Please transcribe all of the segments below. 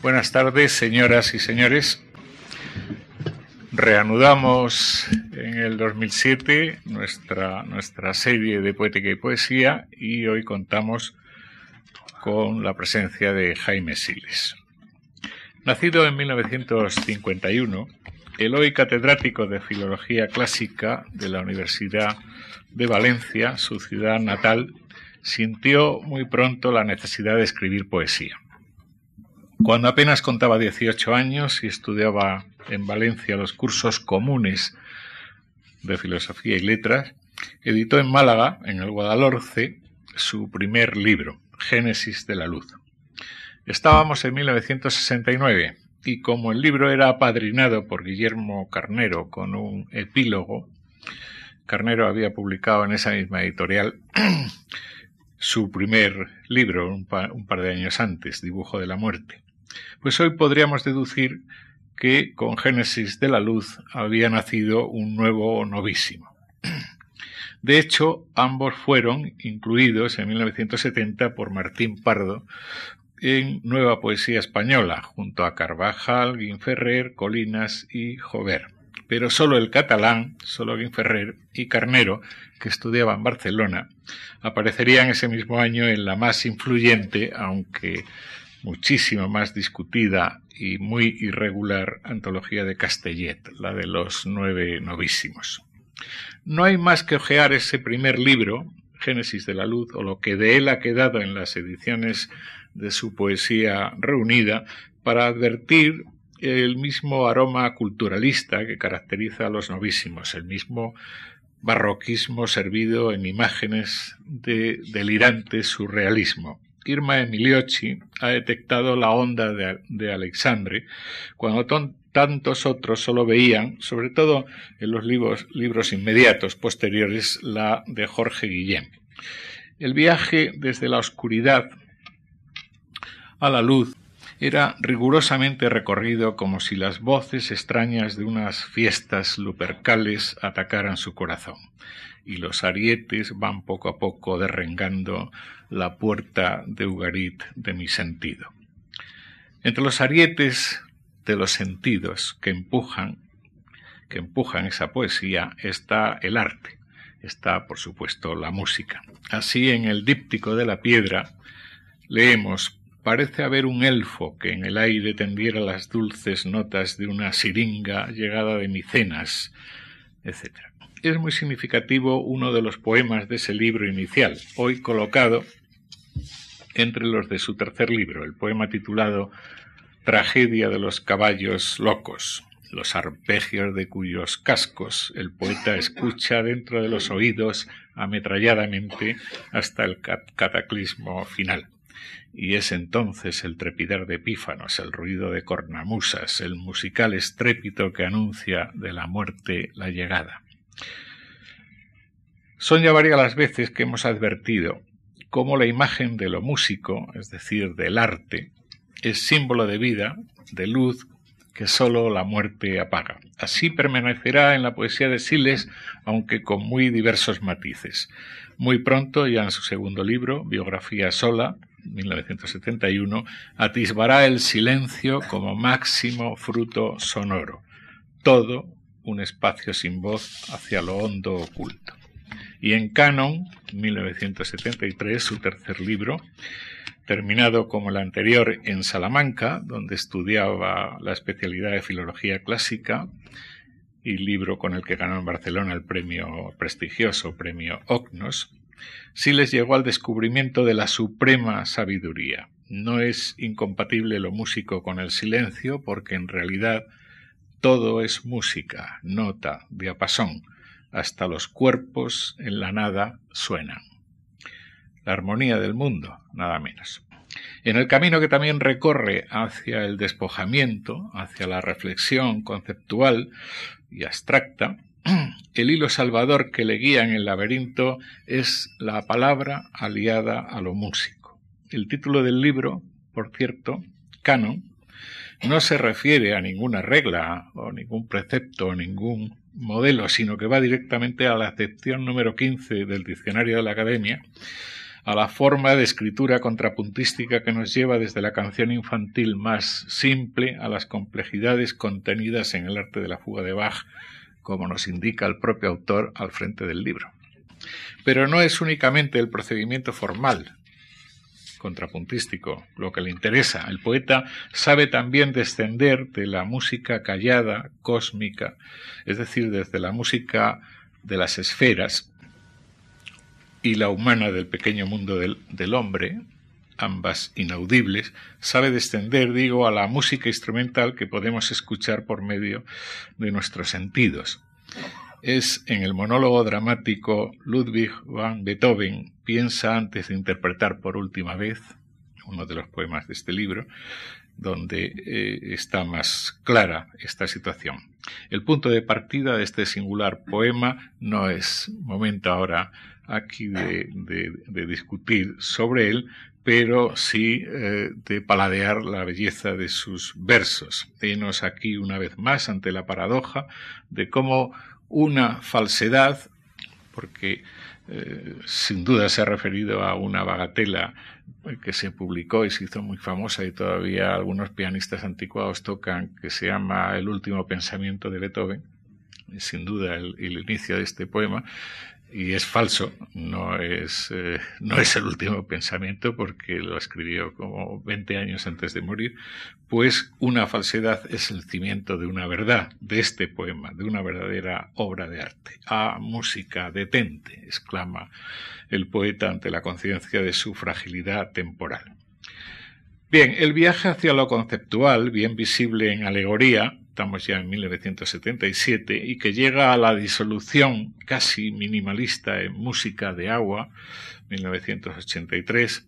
Buenas tardes, señoras y señores. Reanudamos en el 2007 nuestra, nuestra serie de poética y poesía y hoy contamos con la presencia de Jaime Siles. Nacido en 1951, el hoy catedrático de Filología Clásica de la Universidad de Valencia, su ciudad natal, sintió muy pronto la necesidad de escribir poesía. Cuando apenas contaba 18 años y estudiaba en Valencia los cursos comunes de filosofía y letras, editó en Málaga, en el Guadalhorce, su primer libro, Génesis de la Luz. Estábamos en 1969 y como el libro era apadrinado por Guillermo Carnero con un epílogo, Carnero había publicado en esa misma editorial su primer libro un, par de años antes, Dibujo de la Muerte. Pues hoy podríamos deducir que con Génesis de la Luz había nacido un nuevo novísimo. De hecho, ambos fueron incluidos en 1970 por Martín Pardo en Nueva Poesía Española, junto a Carvajal, Guinferrer, Colinas y Jover. Pero solo el catalán, solo Guinferrer y Carnero, que estudiaba en Barcelona, aparecerían ese mismo año en la más influyente, aunque muchísimo más discutida y muy irregular antología de Castellet, la de los nueve novísimos. No hay más que ojear ese primer libro, Génesis de la Luz, o lo que de él ha quedado en las ediciones de su poesía reunida, para advertir el mismo aroma culturalista que caracteriza a los novísimos, el mismo barroquismo servido en imágenes de delirante surrealismo. Irma Emiliochi ha detectado la onda de, Alexandre, cuando tantos otros solo veían, sobre todo en los libros, libros inmediatos posteriores, la de Jorge Guillén. El viaje desde la oscuridad a la luz era rigurosamente recorrido como si las voces extrañas de unas fiestas lupercales atacaran su corazón, y los arietes van poco a poco derrengando la puerta de Ugarit de mi sentido. Entre los arietes de los sentidos que empujan, que empujan esa poesía, está el arte, está, por supuesto, la música. Así, en el díptico de la piedra, leemos Parece haber un elfo que en el aire tendiera las dulces notas de una siringa llegada de Micenas, etc. Es muy significativo uno de los poemas de ese libro inicial, hoy colocado entre los de su tercer libro, el poema titulado Tragedia de los caballos locos, los arpegios de cuyos cascos el poeta escucha dentro de los oídos ametralladamente hasta el cataclismo final y es entonces el trepidar de pífanos, el ruido de cornamusas, el musical estrépito que anuncia de la muerte la llegada. Son ya varias las veces que hemos advertido cómo la imagen de lo músico, es decir, del arte, es símbolo de vida, de luz, que sólo la muerte apaga. Así permanecerá en la poesía de Siles, aunque con muy diversos matices. Muy pronto, ya en su segundo libro, Biografía sola, 1971, atisbará el silencio como máximo fruto sonoro, todo un espacio sin voz hacia lo hondo oculto. Y en Canon, 1973, su tercer libro, terminado como el anterior en Salamanca, donde estudiaba la especialidad de filología clásica, y libro con el que ganó en Barcelona el premio prestigioso premio Ocnos, sí les llegó al descubrimiento de la suprema sabiduría. No es incompatible lo músico con el silencio, porque en realidad todo es música, nota, diapasón, hasta los cuerpos en la nada suenan. La armonía del mundo, nada menos. En el camino que también recorre hacia el despojamiento, hacia la reflexión conceptual y abstracta, el hilo salvador que le guía en el laberinto es la palabra aliada a lo músico. El título del libro, por cierto, canon, no se refiere a ninguna regla o ningún precepto o ningún modelo, sino que va directamente a la acepción número 15 del diccionario de la Academia, a la forma de escritura contrapuntística que nos lleva desde la canción infantil más simple a las complejidades contenidas en el arte de la fuga de Bach, como nos indica el propio autor al frente del libro. Pero no es únicamente el procedimiento formal contrapuntístico lo que le interesa. El poeta sabe también descender de la música callada, cósmica, es decir, desde la música de las esferas y la humana del pequeño mundo del, del hombre, ambas inaudibles, sabe descender, digo, a la música instrumental que podemos escuchar por medio de nuestros sentidos es en el monólogo dramático Ludwig van Beethoven piensa antes de interpretar por última vez, uno de los poemas de este libro, donde eh, está más clara esta situación. El punto de partida de este singular poema no es momento ahora aquí de, discutir sobre él, pero sí eh, de paladear la belleza de sus versos. Venos aquí una vez más ante la paradoja de cómo una falsedad, porque eh, sin duda se ha referido a una bagatela que se publicó y se hizo muy famosa y todavía algunos pianistas anticuados tocan, que se llama El último pensamiento de Beethoven, sin duda el inicio de este poema, y es falso, no es, eh, no es el último pensamiento porque lo escribió como 20 años antes de morir, pues una falsedad es el cimiento de una verdad, de este poema, de una verdadera obra de arte. Ah, música, detente, exclama el poeta ante la conciencia de su fragilidad temporal. Bien, el viaje hacia lo conceptual, bien visible en alegoría, estamos ya en 1977, y que llega a la disolución casi minimalista en música de agua, 1983,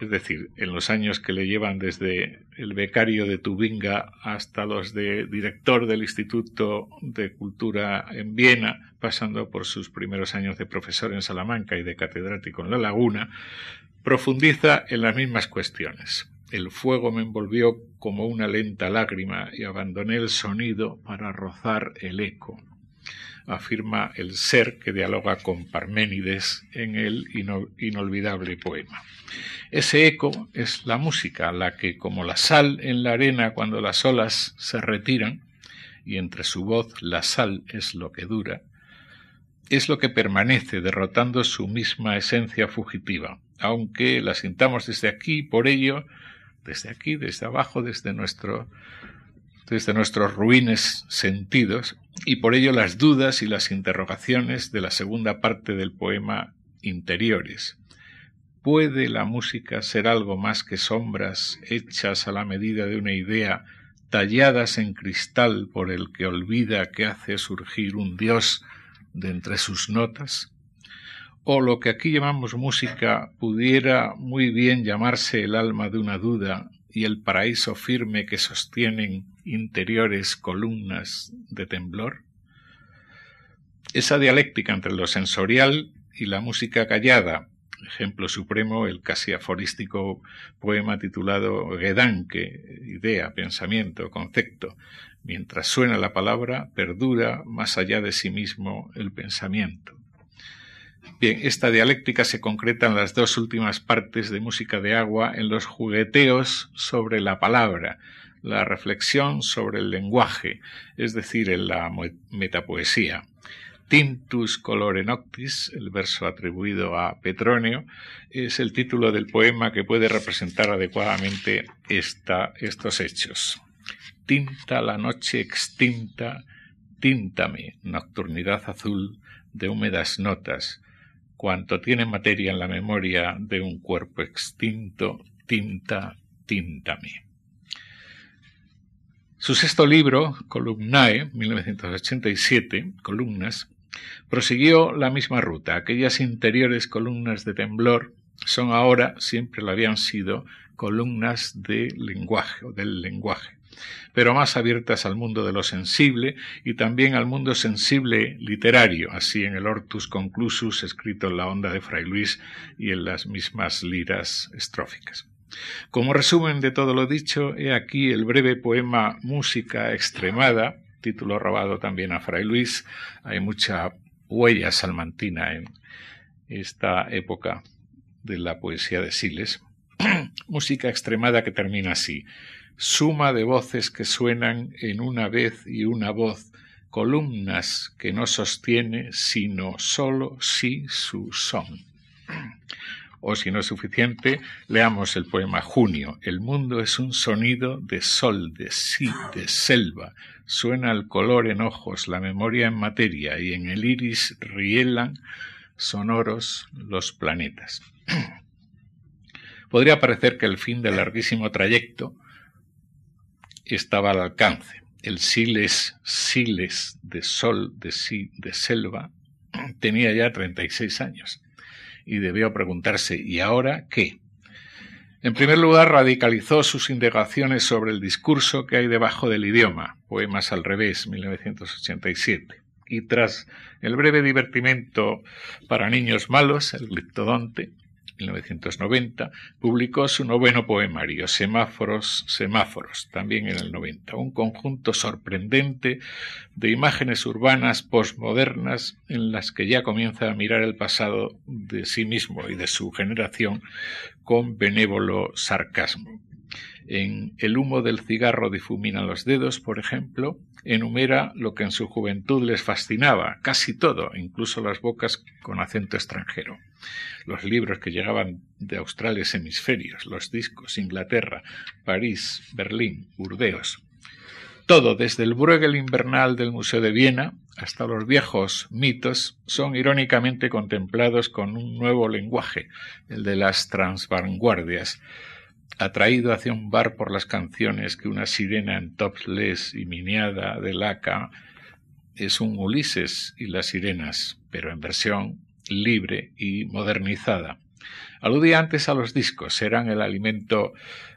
es decir, en los años que le llevan desde el becario de Tubinga hasta los de director del Instituto de Cultura en Viena, pasando por sus primeros años de profesor en Salamanca y de catedrático en La Laguna, profundiza en las mismas cuestiones. El fuego me envolvió como una lenta lágrima y abandoné el sonido para rozar el eco, afirma el ser que dialoga con Parménides en el inolvidable poema. Ese eco es la música, la que, como la sal en la arena cuando las olas se retiran, y entre su voz la sal es lo que dura, es lo que permanece derrotando su misma esencia fugitiva, aunque la sintamos desde aquí, por ello desde aquí, desde abajo, desde, desde nuestros ruines sentidos, y por ello las dudas y las interrogaciones de la segunda parte del poema interiores. ¿Puede la música ser algo más que sombras hechas a la medida de una idea, talladas en cristal por el que olvida que hace surgir un Dios de entre sus notas? O lo que aquí llamamos música pudiera muy bien llamarse el alma de una duda y el paraíso firme que sostienen interiores columnas de temblor? Esa dialéctica entre lo sensorial y la música callada, ejemplo supremo el casi aforístico poema titulado Gedanke, idea, pensamiento, concepto, mientras suena la palabra, perdura más allá de sí mismo el pensamiento. Bien, esta dialéctica se concreta en las dos últimas partes de Música de Agua, en los jugueteos sobre la palabra, la reflexión sobre el lenguaje, es decir, en la metapoesía. Tintus colore noctis, el verso atribuido a Petronio, es el título del poema que puede representar adecuadamente esta, estos hechos. Tinta la noche extinta, tíntame, nocturnidad azul de húmedas notas, cuanto tiene materia en la memoria de un cuerpo extinto, tinta, tíntame. Su sexto libro, Columnae, 1987, Columnas, prosiguió la misma ruta. Aquellas interiores columnas de temblor son ahora, siempre lo habían sido, columnas de lenguaje o del lenguaje pero más abiertas al mundo de lo sensible y también al mundo sensible literario, así en el Hortus Conclusus escrito en la onda de Fray Luis y en las mismas liras estróficas. Como resumen de todo lo dicho, he aquí el breve poema Música Extremada, título robado también a Fray Luis. Hay mucha huella salmantina en esta época de la poesía de Siles. música extremada que termina así. Suma de voces que suenan en una vez y una voz, columnas que no sostiene sino solo si su son. O si no es suficiente, leamos el poema Junio. El mundo es un sonido de sol, de sí, de selva. Suena el color en ojos, la memoria en materia, y en el iris rielan sonoros los planetas. Podría parecer que el fin del larguísimo trayecto estaba al alcance. El siles, siles de sol, de sí, de selva, tenía ya 36 años y debió preguntarse, ¿y ahora qué? En primer lugar, radicalizó sus indagaciones sobre el discurso que hay debajo del idioma, Poemas al revés, 1987. Y tras el breve divertimento para niños malos, el gliptodonte, 1990, publicó su noveno poemario, Semáforos, Semáforos, también en el 90, un conjunto sorprendente de imágenes urbanas postmodernas en las que ya comienza a mirar el pasado de sí mismo y de su generación con benévolo sarcasmo. En El humo del cigarro difumina los dedos, por ejemplo, enumera lo que en su juventud les fascinaba, casi todo, incluso las bocas con acento extranjero. Los libros que llegaban de australes hemisferios, los discos, Inglaterra, París, Berlín, Burdeos. Todo, desde el Bruegel invernal del Museo de Viena hasta los viejos mitos, son irónicamente contemplados con un nuevo lenguaje, el de las transvanguardias, atraído hacia un bar por las canciones que una sirena en topless y miniada de laca es un Ulises y las sirenas, pero en versión libre y modernizada. Aludía antes a los discos, eran el alimento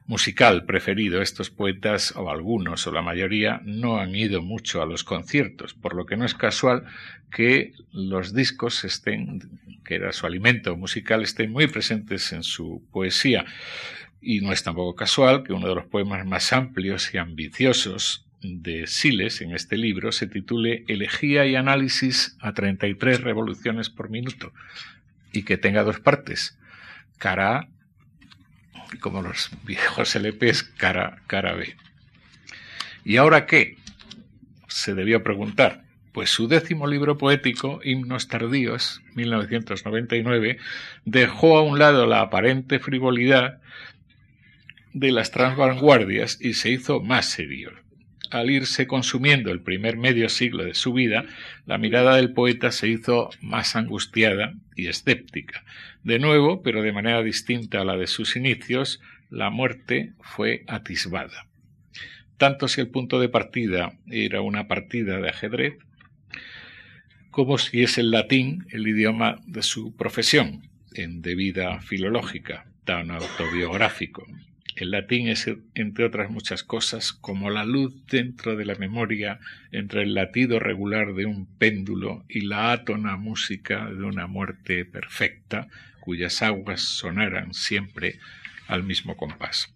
musical preferido. Estos poetas, o algunos, o la mayoría, no han ido mucho a los conciertos, por lo que no es casual que los discos estén, que era su alimento musical, estén muy presentes en su poesía. Y no es tampoco casual que uno de los poemas más amplios y ambiciosos de Siles en este libro se titule Elegía y análisis a 33 revoluciones por minuto y que tenga dos partes, cara A, como los viejos LPs, cara, cara B. ¿Y ahora qué? Se debió preguntar. Pues su décimo libro poético, Himnos Tardíos, 1999, dejó a un lado la aparente frivolidad de las transvanguardias y se hizo más serio. Al irse consumiendo el primer medio siglo de su vida, la mirada del poeta se hizo más angustiada y escéptica. De nuevo, pero de manera distinta a la de sus inicios, la muerte fue atisbada. Tanto si el punto de partida era una partida de ajedrez, como si es el latín el idioma de su profesión, en debida filológica, tan autobiográfico. El latín es, entre otras muchas cosas, como la luz dentro de la memoria entre el latido regular de un péndulo y la átona música de una muerte perfecta, cuyas aguas sonaran siempre al mismo compás.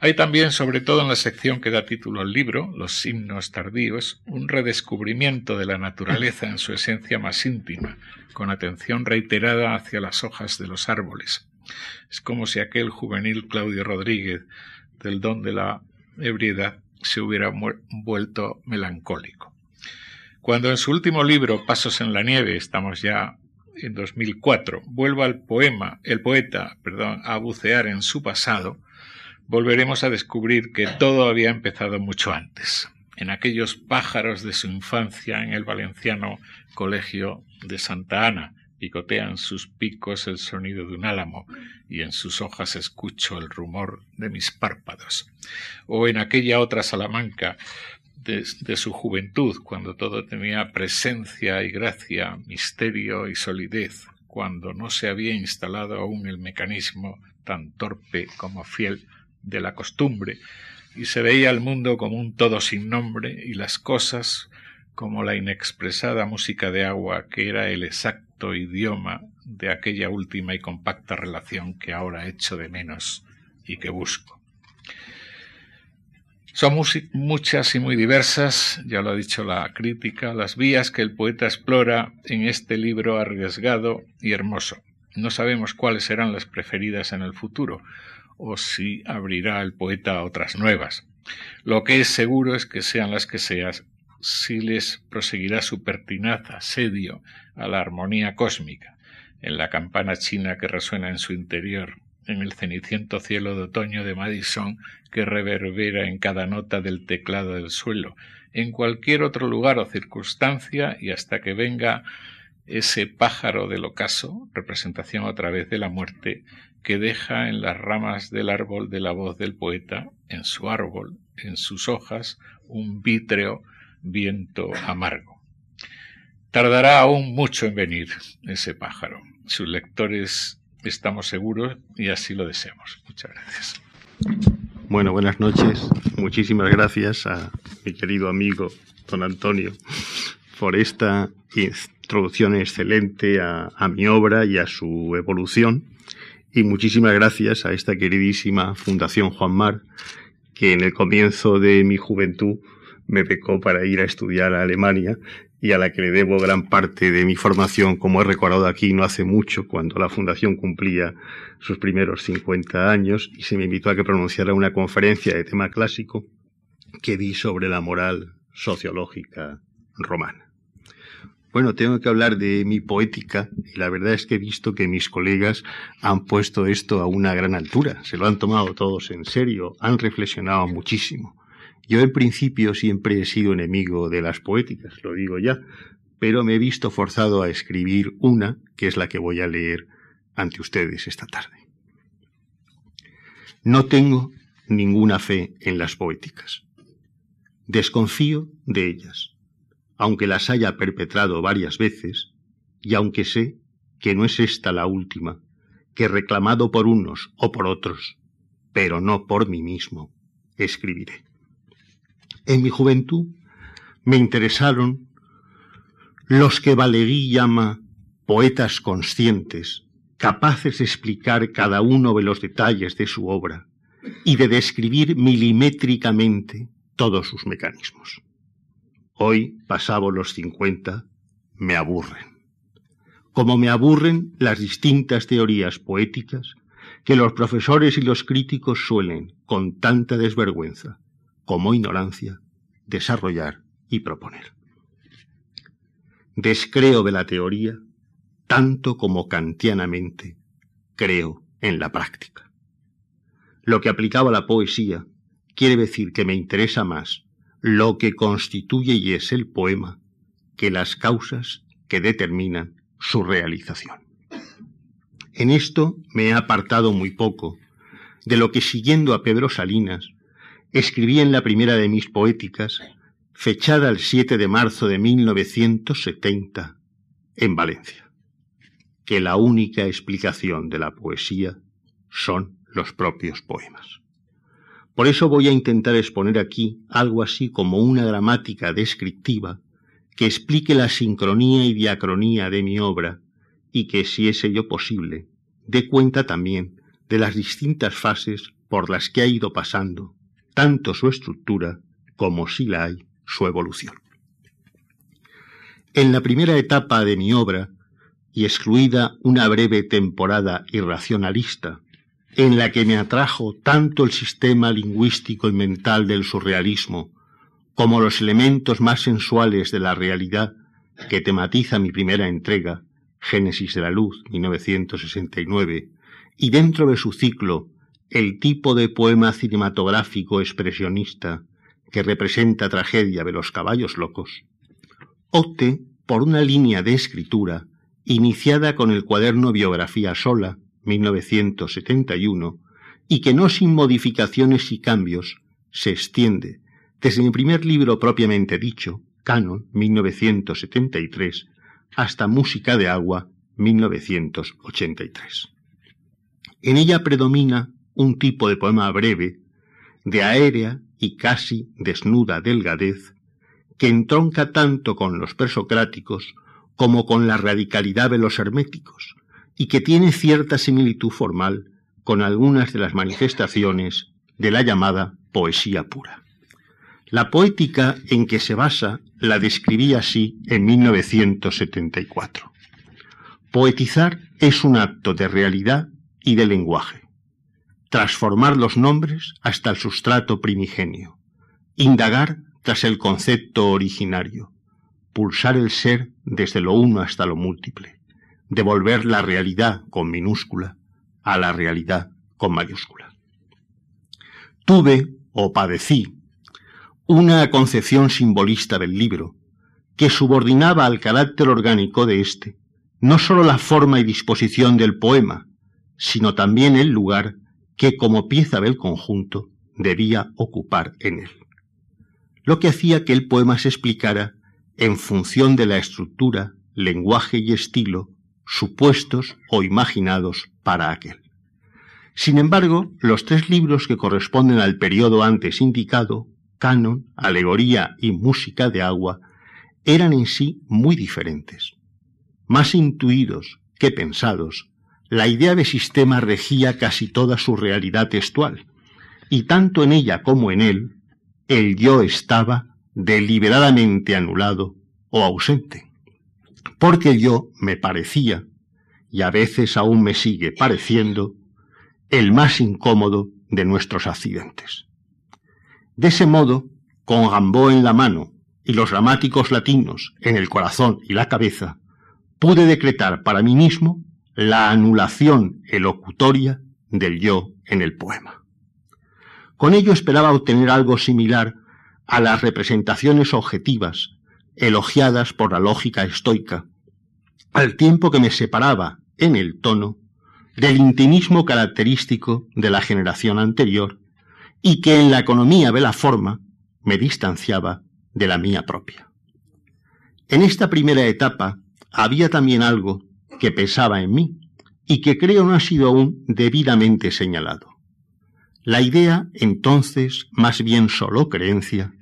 Hay también, sobre todo en la sección que da título al libro, Los himnos tardíos, un redescubrimiento de la naturaleza en su esencia más íntima, con atención reiterada hacia las hojas de los árboles, es como si aquel juvenil Claudio Rodríguez del don de la ebriedad se hubiera vuelto melancólico. Cuando en su último libro, Pasos en la nieve, estamos ya en 2004, vuelva al poema, el poeta, perdón, a bucear en su pasado, volveremos a descubrir que todo había empezado mucho antes, en aquellos pájaros de su infancia en el valenciano Colegio de Santa Ana, picotean sus picos el sonido de un álamo y en sus hojas escucho el rumor de mis párpados. O en aquella otra Salamanca de, su juventud, cuando todo tenía presencia y gracia, misterio y solidez, cuando no se había instalado aún el mecanismo tan torpe como fiel de la costumbre, y se veía el mundo como un todo sin nombre y las cosas como la inexpresada música de agua que era el exacto idioma de aquella última y compacta relación que ahora echo de menos y que busco. Son muchas y muy diversas, ya lo ha dicho la crítica, las vías que el poeta explora en este libro arriesgado y hermoso. No sabemos cuáles serán las preferidas en el futuro, o si abrirá el poeta otras nuevas. Lo que es seguro es que sean las que seas, si les proseguirá su pertinaz asedio a la armonía cósmica, en la campana china que resuena en su interior, en el ceniciento cielo de otoño de Madison que reverbera en cada nota del teclado del suelo, en cualquier otro lugar o circunstancia y hasta que venga ese pájaro del ocaso, representación a través de la muerte, que deja en las ramas del árbol de la voz del poeta, en su árbol, en sus hojas, un vítreo viento amargo. Tardará aún mucho en venir ese pájaro. Sus lectores estamos seguros y así lo deseamos. Muchas gracias. Bueno, buenas noches. Muchísimas gracias a mi querido amigo don Antonio por esta introducción excelente a, a, mi obra y a su evolución. Y muchísimas gracias a esta queridísima Fundación Juan Mar, que en el comienzo de mi juventud me becó para ir a estudiar a Alemania y a la que le debo gran parte de mi formación, como he recordado aquí no hace mucho, cuando la Fundación cumplía sus primeros 50 años y se me invitó a que pronunciara una conferencia de tema clásico que di sobre la moral sociológica romana. Bueno, tengo que hablar de mi poética y la verdad es que he visto que mis colegas han puesto esto a una gran altura, se lo han tomado todos en serio, han reflexionado muchísimo. Yo en principio siempre he sido enemigo de las poéticas, lo digo ya, pero me he visto forzado a escribir una, que es la que voy a leer ante ustedes esta tarde. No tengo ninguna fe en las poéticas. Desconfío de ellas, aunque las haya perpetrado varias veces, y aunque sé que no es esta la última, que reclamado por unos o por otros, pero no por mí mismo, escribiré. En mi juventud me interesaron los que Valéry llama poetas conscientes, capaces de explicar cada uno de los detalles de su obra y de describir milimétricamente todos sus mecanismos. Hoy, pasado los cincuenta, me aburren. Como me aburren las distintas teorías poéticas que los profesores y los críticos suelen, con tanta desvergüenza, como ignorancia, desarrollar y proponer. Descreo de la teoría tanto como kantianamente creo en la práctica. Lo que aplicaba la poesía quiere decir que me interesa más lo que constituye y es el poema que las causas que determinan su realización. En esto me he apartado muy poco de lo que siguiendo a Pedro Salinas escribí en la primera de mis poéticas, fechada el 7 de marzo de 1970, en Valencia, que la única explicación de la poesía son los propios poemas. Por eso voy a intentar exponer aquí algo así como una gramática descriptiva que explique la sincronía y diacronía de mi obra y que, si es ello posible, dé cuenta también de las distintas fases por las que ha ido pasando tanto su estructura como si la hay su evolución. En la primera etapa de mi obra, y excluida una breve temporada irracionalista, en la que me atrajo tanto el sistema lingüístico y mental del surrealismo como los elementos más sensuales de la realidad que tematiza mi primera entrega, Génesis de la Luz, 1969, y dentro de su ciclo el tipo de poema cinematográfico expresionista que representa tragedia de los caballos locos, opte por una línea de escritura iniciada con el cuaderno Biografía Sola, 1971, y que no sin modificaciones y cambios se extiende desde mi primer libro propiamente dicho, Canon, 1973, hasta Música de Agua, 1983. En ella predomina un tipo de poema breve, de aérea y casi desnuda delgadez, que entronca tanto con los presocráticos como con la radicalidad de los herméticos, y que tiene cierta similitud formal con algunas de las manifestaciones de la llamada poesía pura. La poética en que se basa la describí así en 1974. Poetizar es un acto de realidad y de lenguaje. Transformar los nombres hasta el sustrato primigenio. Indagar tras el concepto originario. Pulsar el ser desde lo uno hasta lo múltiple. Devolver la realidad con minúscula a la realidad con mayúscula. Tuve o padecí una concepción simbolista del libro que subordinaba al carácter orgánico de éste no sólo la forma y disposición del poema, sino también el lugar que como pieza del conjunto debía ocupar en él. Lo que hacía que el poema se explicara en función de la estructura, lenguaje y estilo supuestos o imaginados para aquel. Sin embargo, los tres libros que corresponden al periodo antes indicado, canon, alegoría y música de agua, eran en sí muy diferentes. Más intuidos que pensados, la idea de sistema regía casi toda su realidad textual, y tanto en ella como en él, el yo estaba deliberadamente anulado o ausente, porque yo me parecía, y a veces aún me sigue pareciendo, el más incómodo de nuestros accidentes. De ese modo, con Gambó en la mano y los gramáticos latinos en el corazón y la cabeza, pude decretar para mí mismo la anulación elocutoria del yo en el poema. Con ello esperaba obtener algo similar a las representaciones objetivas elogiadas por la lógica estoica, al tiempo que me separaba en el tono del intimismo característico de la generación anterior y que en la economía de la forma me distanciaba de la mía propia. En esta primera etapa había también algo que pesaba en mí y que creo no ha sido aún debidamente señalado. La idea, entonces, más bien solo creencia,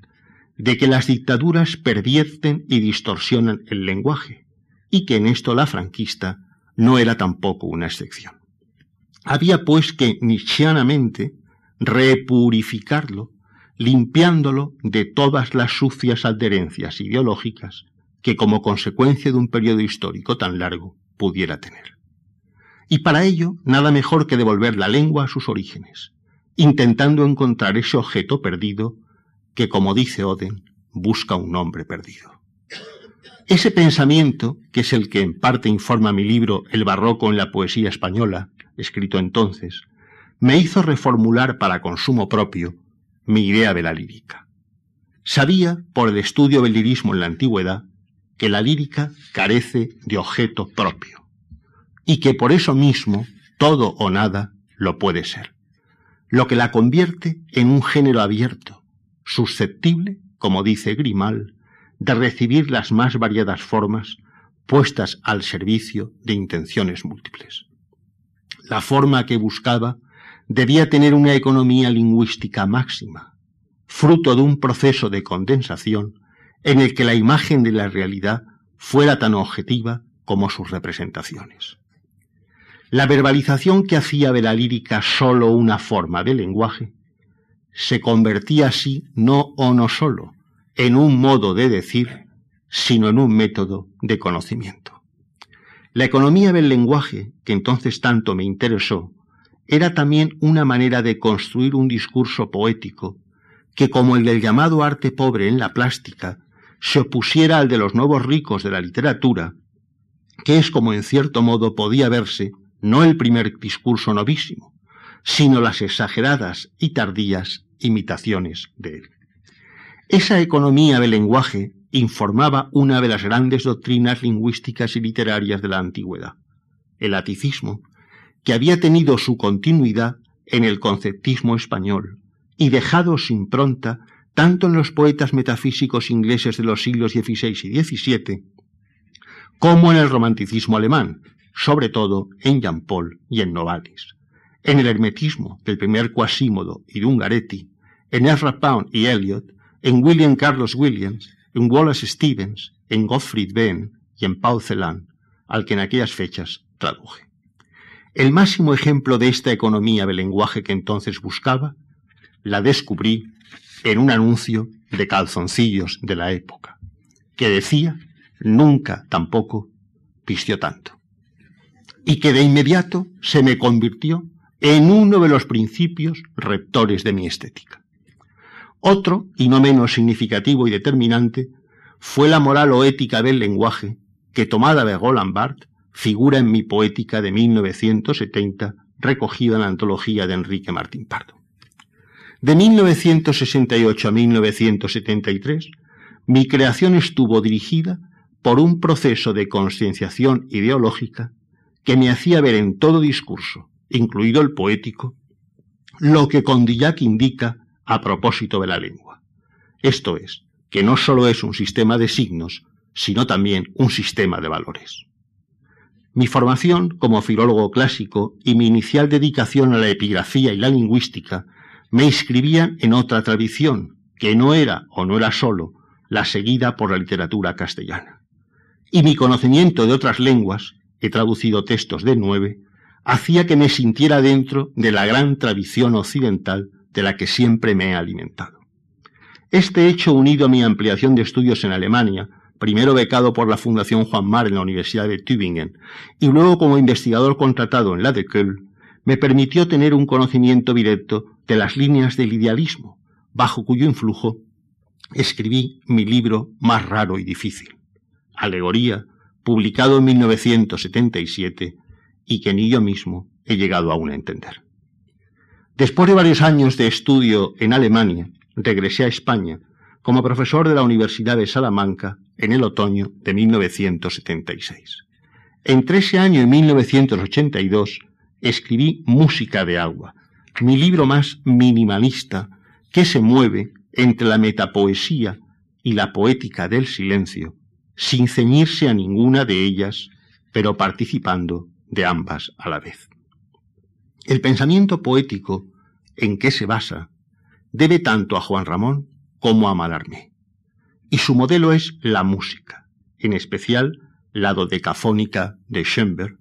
de que las dictaduras pervierten y distorsionan el lenguaje, y que en esto la franquista no era tampoco una excepción. Había pues que nichianamente repurificarlo, limpiándolo de todas las sucias adherencias ideológicas que como consecuencia de un periodo histórico tan largo pudiera tener. Y para ello, nada mejor que devolver la lengua a sus orígenes, intentando encontrar ese objeto perdido que, como dice Oden, busca un hombre perdido. Ese pensamiento, que es el que en parte informa mi libro El barroco en la poesía española, escrito entonces, me hizo reformular para consumo propio mi idea de la lírica. Sabía, por el estudio del lirismo en la antigüedad, que la lírica carece de objeto propio y que por eso mismo todo o nada lo puede ser, lo que la convierte en un género abierto, susceptible, como dice Grimal, de recibir las más variadas formas puestas al servicio de intenciones múltiples. La forma que buscaba debía tener una economía lingüística máxima, fruto de un proceso de condensación en el que la imagen de la realidad fuera tan objetiva como sus representaciones. La verbalización que hacía de la lírica sólo una forma de lenguaje se convertía así no o no sólo en un modo de decir, sino en un método de conocimiento. La economía del lenguaje, que entonces tanto me interesó, era también una manera de construir un discurso poético que, como el del llamado arte pobre en la plástica, se opusiera al de los nuevos ricos de la literatura, que es como en cierto modo podía verse no el primer discurso novísimo, sino las exageradas y tardías imitaciones de él. Esa economía del lenguaje informaba una de las grandes doctrinas lingüísticas y literarias de la antigüedad, el aticismo, que había tenido su continuidad en el conceptismo español y dejado su impronta tanto en los poetas metafísicos ingleses de los siglos XVI y XVII, como en el romanticismo alemán, sobre todo en Jean Paul y en Novalis, en el hermetismo del primer Quasímodo y de Ungaretti, en Ezra Pound y Eliot, en William Carlos Williams, en Wallace Stevens, en Gottfried Benn y en Paul Celan, al que en aquellas fechas traduje. El máximo ejemplo de esta economía del lenguaje que entonces buscaba, la descubrí en un anuncio de calzoncillos de la época, que decía, nunca tampoco pistió tanto. y que de inmediato se me convirtió en uno de los principios rectores de mi estética. Otro, y no menos significativo y determinante, fue la moral o ética del lenguaje que, tomada de Roland Barthes, figura en mi poética de 1970, recogida en la antología de Enrique Martín Pardo. De 1968 a 1973, mi creación estuvo dirigida por un proceso de concienciación ideológica que me hacía ver en todo discurso, incluido el poético, lo que Condillac indica a propósito de la lengua. Esto es, que no solo es un sistema de signos, sino también un sistema de valores. Mi formación como filólogo clásico y mi inicial dedicación a la epigrafía y la lingüística me inscribían en otra tradición, que no era o no era solo la seguida por la literatura castellana. Y mi conocimiento de otras lenguas, he traducido textos de nueve, hacía que me sintiera dentro de la gran tradición occidental de la que siempre me he alimentado. Este hecho, unido a mi ampliación de estudios en Alemania, primero becado por la Fundación Juan Mar en la Universidad de Tübingen y luego como investigador contratado en la de Köln, me permitió tener un conocimiento directo de las líneas del idealismo, bajo cuyo influjo escribí mi libro más raro y difícil, Alegoría, publicado en 1977 y que ni yo mismo he llegado aún a entender. Después de varios años de estudio en Alemania, regresé a España como profesor de la Universidad de Salamanca en el otoño de 1976. Entre ese año y 1982 escribí Música de Agua, mi libro más minimalista que se mueve entre la metapoesía y la poética del silencio, sin ceñirse a ninguna de ellas, pero participando de ambas a la vez. El pensamiento poético en que se basa debe tanto a Juan Ramón como a Malarmé. Y su modelo es la música, en especial la dodecafónica de Schoenberg,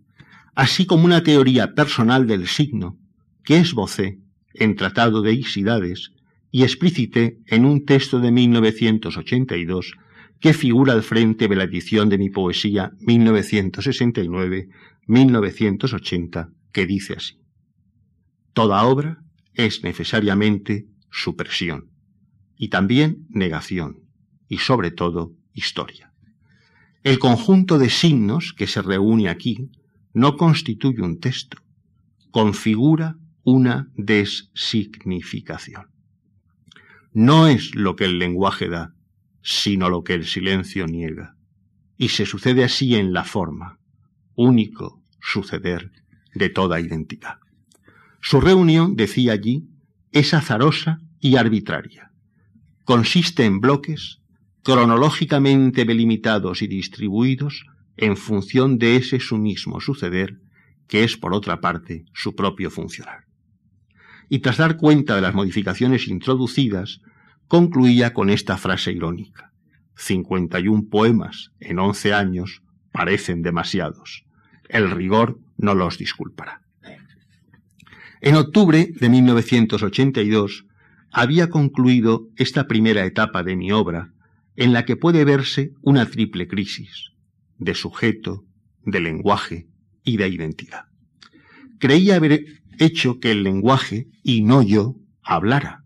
así como una teoría personal del signo que esbocé en Tratado de Isidades y explicité en un texto de 1982 que figura al frente de la edición de mi poesía 1969-1980, que dice así. Toda obra es necesariamente supresión, y también negación, y sobre todo historia. El conjunto de signos que se reúne aquí no constituye un texto, configura una designificación. No es lo que el lenguaje da, sino lo que el silencio niega, y se sucede así en la forma, único suceder de toda identidad. Su reunión, decía allí, es azarosa y arbitraria. Consiste en bloques cronológicamente delimitados y distribuidos en función de ese su mismo suceder, que es, por otra parte, su propio funcionar. Y tras dar cuenta de las modificaciones introducidas, concluía con esta frase irónica. 51 poemas en 11 años parecen demasiados. El rigor no los disculpará. En octubre de 1982 había concluido esta primera etapa de mi obra, en la que puede verse una triple crisis, de sujeto, de lenguaje y de identidad. Creía haber hecho que el lenguaje, y no yo, hablara,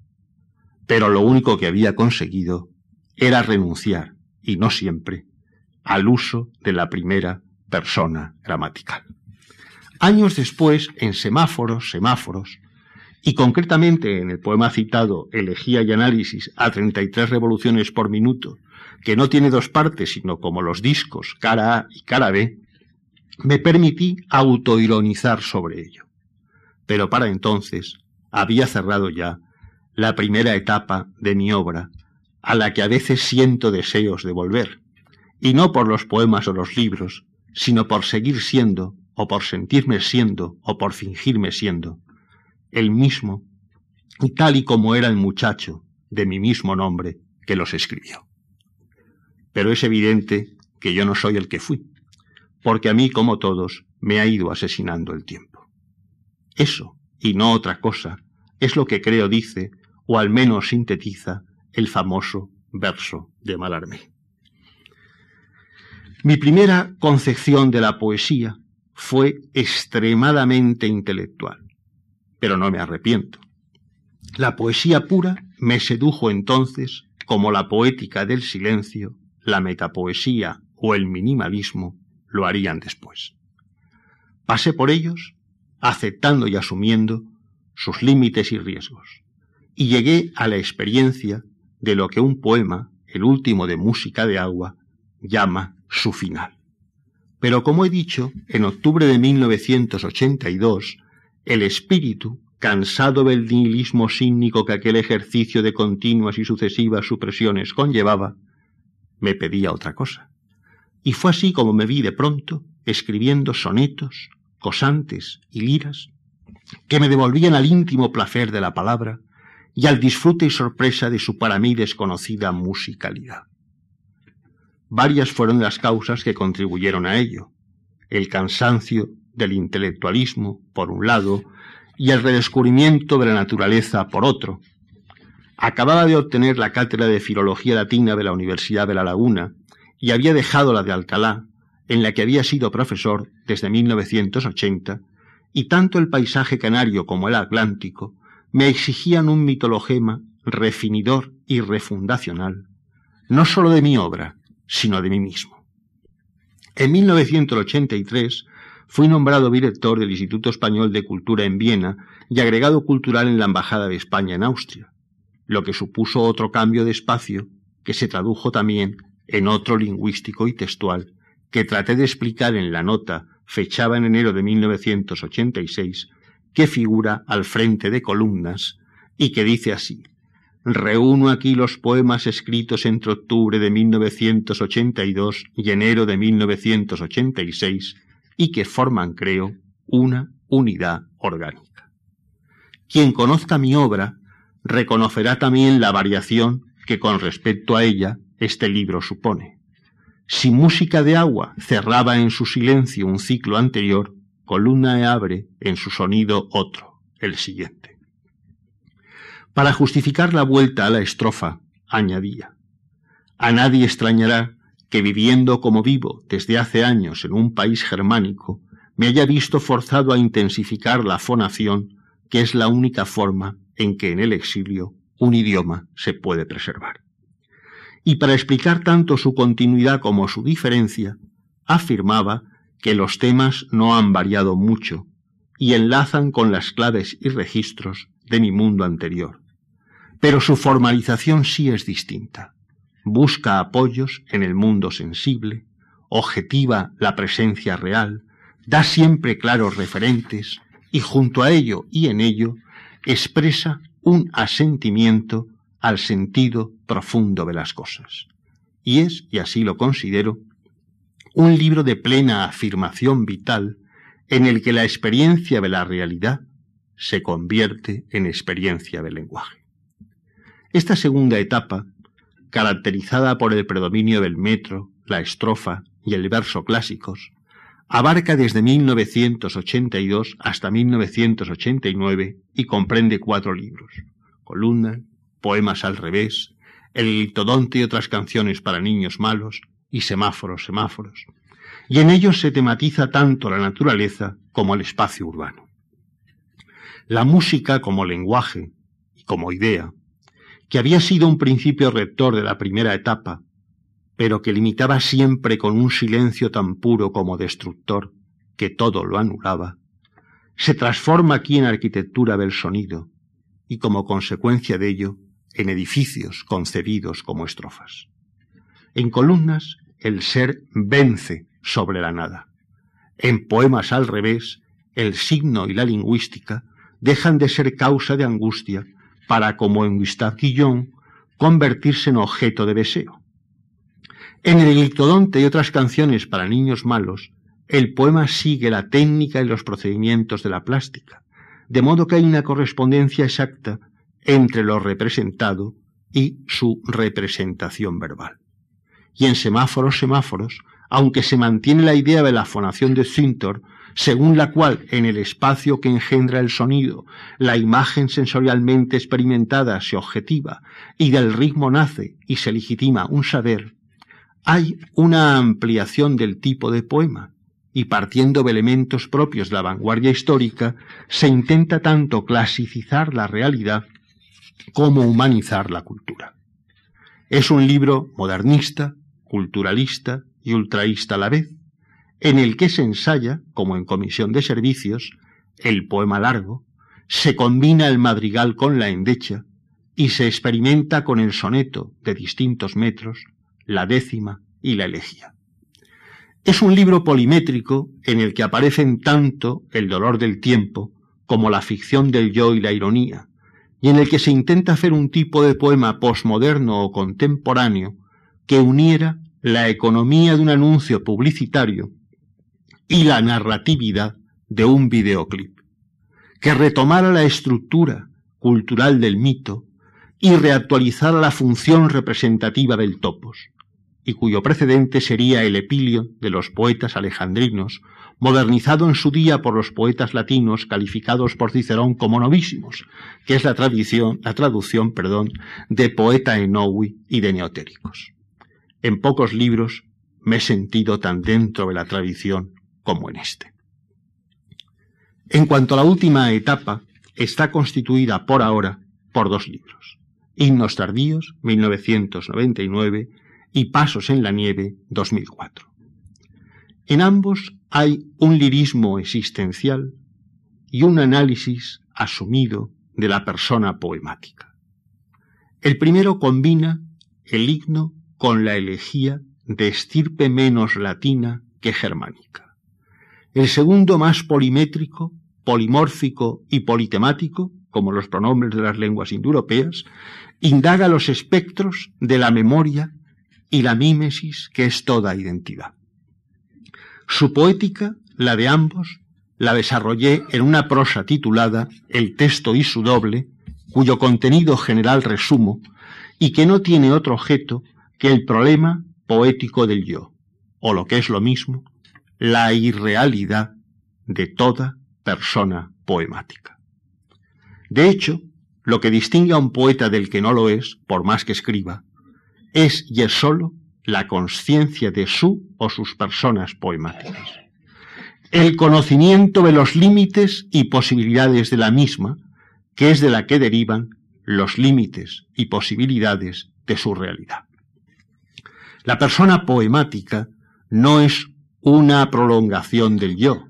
pero lo único que había conseguido era renunciar, y no siempre, al uso de la primera persona gramatical. Años después, en Semáforos, Semáforos, y concretamente en el poema citado Elegía y Análisis a 33 revoluciones por minuto, que no tiene dos partes, sino como los discos, cara A y cara B, me permití autoironizar sobre ello. Pero para entonces había cerrado ya la primera etapa de mi obra, a la que a veces siento deseos de volver, y no por los poemas o los libros, sino por seguir siendo, o por sentirme siendo, o por fingirme siendo, el mismo, y tal y como era el muchacho de mi mismo nombre que los escribió. Pero es evidente que yo no soy el que fui, porque a mí, como todos, me ha ido asesinando el tiempo. Eso, y no otra cosa, es lo que creo dice, o al menos sintetiza, el famoso verso de Malarmé. Mi primera concepción de la poesía fue extremadamente intelectual, pero no me arrepiento. La poesía pura me sedujo entonces como la poética del silencio, la metapoesía o el minimalismo lo harían después. Pasé por ellos, aceptando y asumiendo sus límites y riesgos, y llegué a la experiencia de lo que un poema, el último de música de agua, llama su final. Pero como he dicho, en octubre de 1982, el espíritu, cansado del nihilismo cínico que aquel ejercicio de continuas y sucesivas supresiones conllevaba, me pedía otra cosa. Y fue así como me vi de pronto escribiendo sonetos, cosantes y liras que me devolvían al íntimo placer de la palabra y al disfrute y sorpresa de su para mí desconocida musicalidad. Varias fueron las causas que contribuyeron a ello. El cansancio del intelectualismo, por un lado, y el redescubrimiento de la naturaleza, por otro. Acababa de obtener la cátedra de Filología Latina de la Universidad de La Laguna y había dejado la de Alcalá, en la que había sido profesor desde 1980, y tanto el paisaje canario como el atlántico me exigían un mitologema refinidor y refundacional, no sólo de mi obra, sino de mí mismo. En 1983 fui nombrado director del Instituto Español de Cultura en Viena y agregado cultural en la Embajada de España en Austria, lo que supuso otro cambio de espacio que se tradujo también en otro lingüístico y textual que traté de explicar en la nota fechada en enero de 1986 que figura al frente de columnas y que dice así Reúno aquí los poemas escritos entre octubre de 1982 y enero de 1986 y que forman, creo, una unidad orgánica. Quien conozca mi obra reconocerá también la variación que con respecto a ella este libro supone. Si música de agua cerraba en su silencio un ciclo anterior, columna abre en su sonido otro, el siguiente. Para justificar la vuelta a la estrofa, añadía, a nadie extrañará que viviendo como vivo desde hace años en un país germánico, me haya visto forzado a intensificar la fonación, que es la única forma en que en el exilio un idioma se puede preservar. Y para explicar tanto su continuidad como su diferencia, afirmaba que los temas no han variado mucho y enlazan con las claves y registros de mi mundo anterior, pero su formalización sí es distinta. Busca apoyos en el mundo sensible, objetiva la presencia real, da siempre claros referentes y junto a ello y en ello expresa un asentimiento al sentido profundo de las cosas. Y es, y así lo considero, un libro de plena afirmación vital en el que la experiencia de la realidad se convierte en experiencia del lenguaje. Esta segunda etapa, caracterizada por el predominio del metro, la estrofa y el verso clásicos, abarca desde 1982 hasta 1989 y comprende cuatro libros, Columna, Poemas al revés, El litodonte y otras canciones para niños malos y Semáforos, semáforos. Y en ellos se tematiza tanto la naturaleza como el espacio urbano. La música como lenguaje y como idea que había sido un principio rector de la primera etapa, pero que limitaba siempre con un silencio tan puro como destructor, que todo lo anulaba, se transforma aquí en arquitectura del sonido, y como consecuencia de ello, en edificios concebidos como estrofas. En columnas, el ser vence sobre la nada. En poemas al revés, el signo y la lingüística dejan de ser causa de angustia para, como en Gustave Guillon, convertirse en objeto de deseo. En el Ictodonte y otras canciones para niños malos, el poema sigue la técnica y los procedimientos de la plástica, de modo que hay una correspondencia exacta entre lo representado y su representación verbal. Y en semáforos, semáforos, aunque se mantiene la idea de la fonación de Zintor, según la cual en el espacio que engendra el sonido, la imagen sensorialmente experimentada se objetiva y del ritmo nace y se legitima un saber, hay una ampliación del tipo de poema, y partiendo de elementos propios de la vanguardia histórica, se intenta tanto clasicizar la realidad como humanizar la cultura. Es un libro modernista, culturalista y ultraísta a la vez, en el que se ensaya, como en comisión de servicios, el poema largo, se combina el madrigal con la endecha y se experimenta con el soneto de distintos metros, la décima y la elegía. Es un libro polimétrico en el que aparecen tanto el dolor del tiempo como la ficción del yo y la ironía, y en el que se intenta hacer un tipo de poema posmoderno o contemporáneo que uniera la economía de un anuncio publicitario y la narratividad de un videoclip, que retomara la estructura cultural del mito y reactualizara la función representativa del topos, y cuyo precedente sería el epilio de los poetas alejandrinos, modernizado en su día por los poetas latinos calificados por Cicerón como novísimos, que es la, tradición, la traducción perdón, de poeta enoui y de neotéricos. En pocos libros me he sentido tan dentro de la tradición como en este. En cuanto a la última etapa, está constituida por ahora por dos libros. Himnos tardíos, 1999, y Pasos en la nieve, 2004. En ambos hay un lirismo existencial y un análisis asumido de la persona poemática. El primero combina el himno con la elegía de estirpe menos latina que germánica. El segundo más polimétrico, polimórfico y politemático, como los pronombres de las lenguas indoeuropeas, indaga los espectros de la memoria y la mímesis que es toda identidad. Su poética, la de ambos, la desarrollé en una prosa titulada El texto y su doble, cuyo contenido general resumo, y que no tiene otro objeto que el problema poético del yo, o lo que es lo mismo, la irrealidad de toda persona poemática. De hecho, lo que distingue a un poeta del que no lo es, por más que escriba, es y es sólo la conciencia de su o sus personas poemáticas. El conocimiento de los límites y posibilidades de la misma, que es de la que derivan los límites y posibilidades de su realidad. La persona poemática no es una prolongación del yo,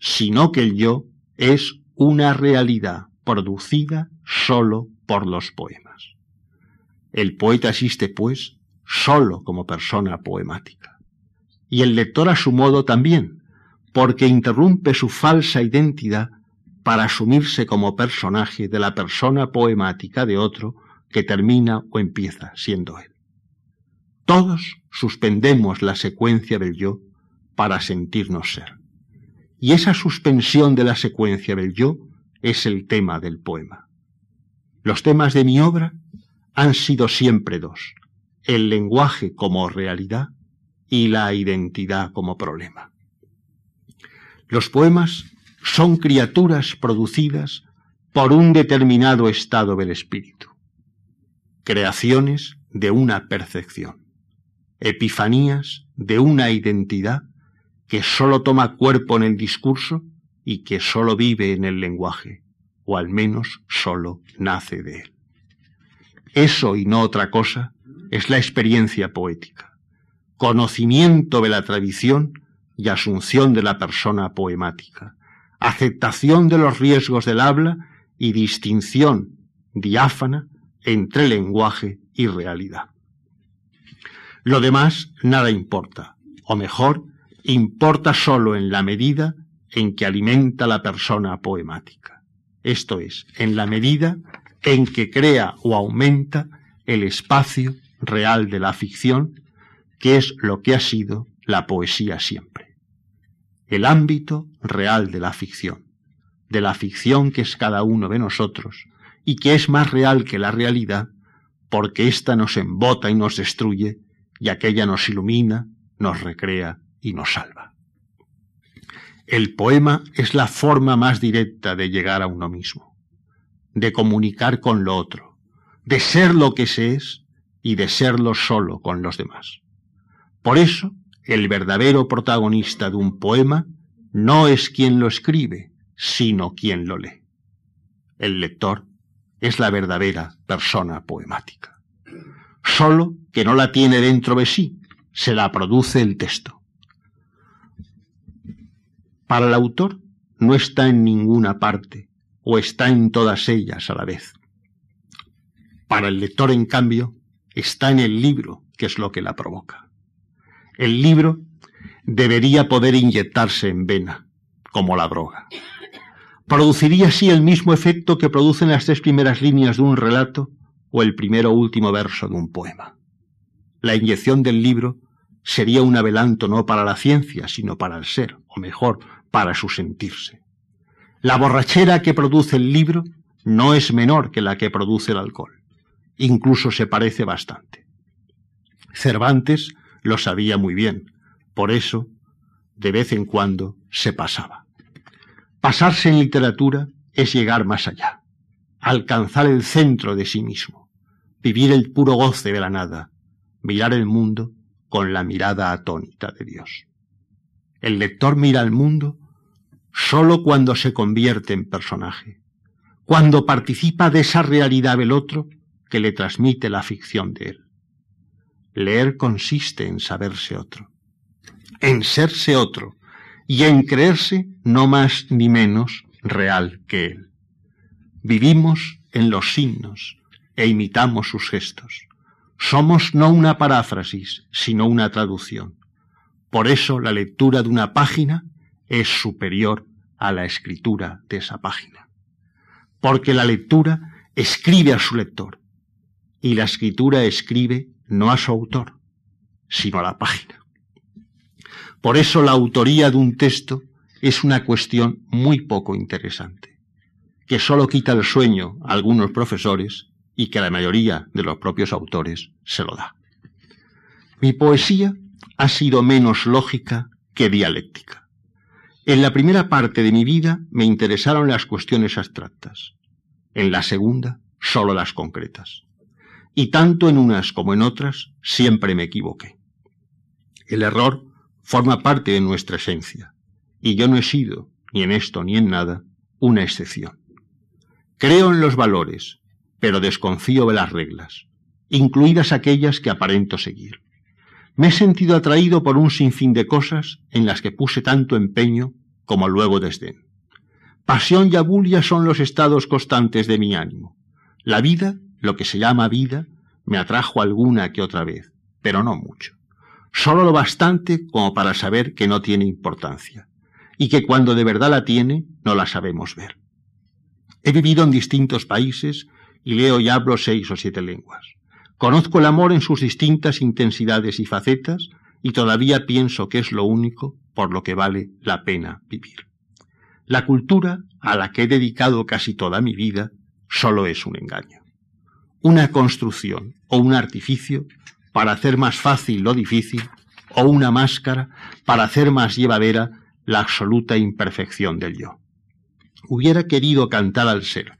sino que el yo es una realidad producida sólo por los poemas. El poeta existe, pues, sólo como persona poemática. Y el lector a su modo también, porque interrumpe su falsa identidad para asumirse como personaje de la persona poemática de otro que termina o empieza siendo él. Todos suspendemos la secuencia del yo para sentirnos ser. Y esa suspensión de la secuencia del yo es el tema del poema. Los temas de mi obra han sido siempre dos, el lenguaje como realidad y la identidad como problema. Los poemas son criaturas producidas por un determinado estado del espíritu, creaciones de una percepción, epifanías de una identidad que sólo toma cuerpo en el discurso y que sólo vive en el lenguaje, o al menos sólo nace de él. Eso y no otra cosa es la experiencia poética, conocimiento de la tradición y asunción de la persona poemática, aceptación de los riesgos del habla y distinción diáfana entre lenguaje y realidad. Lo demás nada importa, o mejor, importa sólo en la medida en que alimenta la persona poemática. Esto es, en la medida en que crea o aumenta el espacio real de la ficción, que es lo que ha sido la poesía siempre. El ámbito real de la ficción, de la ficción que es cada uno de nosotros y que es más real que la realidad, porque ésta nos embota y nos destruye y aquella nos ilumina, nos recrea y nos salva. El poema es la forma más directa de llegar a uno mismo, de comunicar con lo otro, de ser lo que se es y de serlo solo con los demás. Por eso, el verdadero protagonista de un poema no es quien lo escribe, sino quien lo lee. El lector es la verdadera persona poemática. Solo que no la tiene dentro de sí, se la produce el texto. Para el autor no está en ninguna parte o está en todas ellas a la vez. Para el lector, en cambio, está en el libro, que es lo que la provoca. El libro debería poder inyectarse en vena, como la droga. Produciría así el mismo efecto que producen las tres primeras líneas de un relato o el primero o último verso de un poema. La inyección del libro sería un adelanto no para la ciencia, sino para el ser, o mejor, para su sentirse. La borrachera que produce el libro no es menor que la que produce el alcohol. Incluso se parece bastante. Cervantes lo sabía muy bien, por eso, de vez en cuando, se pasaba. Pasarse en literatura es llegar más allá, alcanzar el centro de sí mismo, vivir el puro goce de la nada, mirar el mundo con la mirada atónita de Dios. El lector mira al mundo sólo cuando se convierte en personaje, cuando participa de esa realidad del otro que le transmite la ficción de él. Leer consiste en saberse otro, en serse otro y en creerse no más ni menos real que él. Vivimos en los signos e imitamos sus gestos. Somos no una paráfrasis, sino una traducción. Por eso la lectura de una página es superior a la escritura de esa página. Porque la lectura escribe a su lector y la escritura escribe no a su autor, sino a la página. Por eso la autoría de un texto es una cuestión muy poco interesante, que solo quita el sueño a algunos profesores y que a la mayoría de los propios autores se lo da. Mi poesía ha sido menos lógica que dialéctica. En la primera parte de mi vida me interesaron las cuestiones abstractas, en la segunda solo las concretas. Y tanto en unas como en otras siempre me equivoqué. El error forma parte de nuestra esencia, y yo no he sido, ni en esto ni en nada, una excepción. Creo en los valores, pero desconfío de las reglas, incluidas aquellas que aparento seguir. Me he sentido atraído por un sinfín de cosas en las que puse tanto empeño como luego desdén. Pasión y abulia son los estados constantes de mi ánimo. La vida, lo que se llama vida, me atrajo alguna que otra vez, pero no mucho. Solo lo bastante como para saber que no tiene importancia, y que cuando de verdad la tiene, no la sabemos ver. He vivido en distintos países y leo y hablo seis o siete lenguas. Conozco el amor en sus distintas intensidades y facetas y todavía pienso que es lo único por lo que vale la pena vivir. La cultura, a la que he dedicado casi toda mi vida, solo es un engaño. Una construcción o un artificio para hacer más fácil lo difícil o una máscara para hacer más llevadera la absoluta imperfección del yo. Hubiera querido cantar al ser,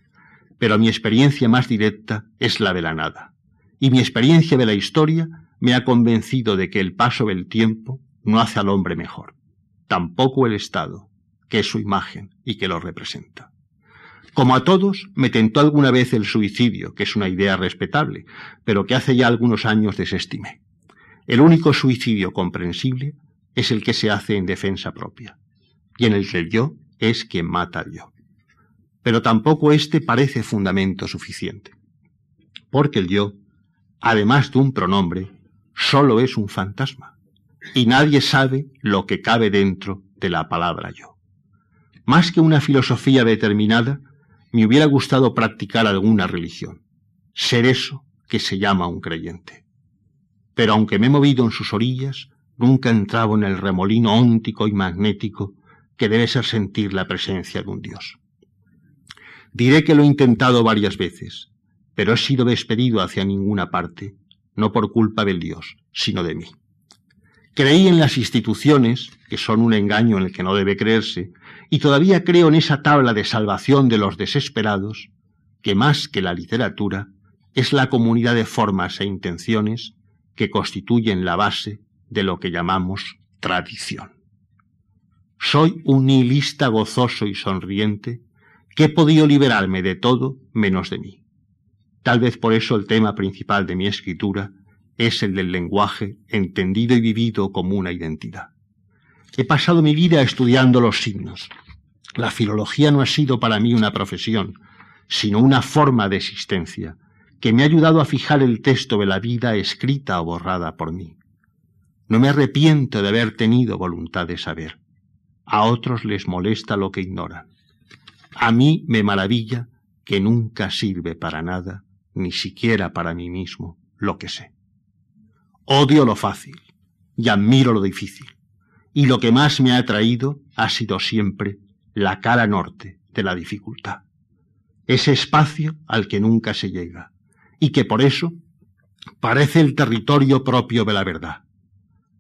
pero mi experiencia más directa es la de la nada. Y mi experiencia de la historia me ha convencido de que el paso del tiempo no hace al hombre mejor, tampoco el Estado, que es su imagen y que lo representa. Como a todos, me tentó alguna vez el suicidio, que es una idea respetable, pero que hace ya algunos años desestimé. El único suicidio comprensible es el que se hace en defensa propia, y en el que el yo es quien mata al yo pero tampoco este parece fundamento suficiente, porque el yo, además de un pronombre, solo es un fantasma, y nadie sabe lo que cabe dentro de la palabra yo. Más que una filosofía determinada, me hubiera gustado practicar alguna religión, ser eso que se llama un creyente. Pero aunque me he movido en sus orillas, nunca he entrado en el remolino óntico y magnético que debe ser sentir la presencia de un Dios. Diré que lo he intentado varias veces, pero he sido despedido hacia ninguna parte, no por culpa del Dios, sino de mí. Creí en las instituciones, que son un engaño en el que no debe creerse, y todavía creo en esa tabla de salvación de los desesperados, que más que la literatura, es la comunidad de formas e intenciones que constituyen la base de lo que llamamos tradición. Soy un nihilista gozoso y sonriente que he podido liberarme de todo menos de mí. Tal vez por eso el tema principal de mi escritura es el del lenguaje entendido y vivido como una identidad. He pasado mi vida estudiando los signos. La filología no ha sido para mí una profesión, sino una forma de existencia, que me ha ayudado a fijar el texto de la vida escrita o borrada por mí. No me arrepiento de haber tenido voluntad de saber. A otros les molesta lo que ignoran. A mí me maravilla que nunca sirve para nada, ni siquiera para mí mismo, lo que sé. Odio lo fácil y admiro lo difícil. Y lo que más me ha atraído ha sido siempre la cara norte de la dificultad. Ese espacio al que nunca se llega y que por eso parece el territorio propio de la verdad.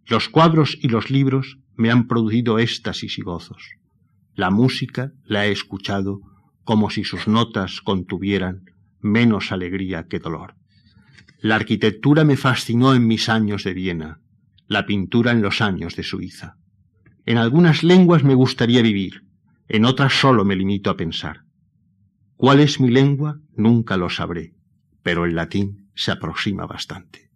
Los cuadros y los libros me han producido éxtasis y gozos. La música la he escuchado como si sus notas contuvieran menos alegría que dolor. La arquitectura me fascinó en mis años de Viena, la pintura en los años de Suiza. En algunas lenguas me gustaría vivir, en otras solo me limito a pensar. ¿Cuál es mi lengua? Nunca lo sabré, pero el latín se aproxima bastante.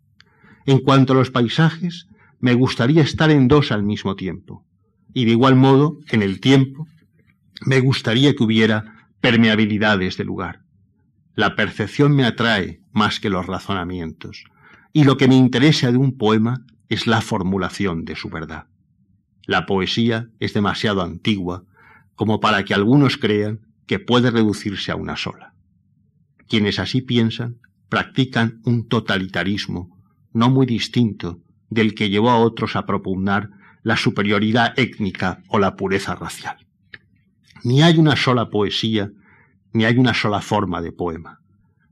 En cuanto a los paisajes, me gustaría estar en dos al mismo tiempo. Y de igual modo, en el tiempo, me gustaría que hubiera permeabilidades de lugar. La percepción me atrae más que los razonamientos, y lo que me interesa de un poema es la formulación de su verdad. La poesía es demasiado antigua como para que algunos crean que puede reducirse a una sola. Quienes así piensan practican un totalitarismo no muy distinto del que llevó a otros a propugnar la superioridad étnica o la pureza racial. Ni hay una sola poesía, ni hay una sola forma de poema.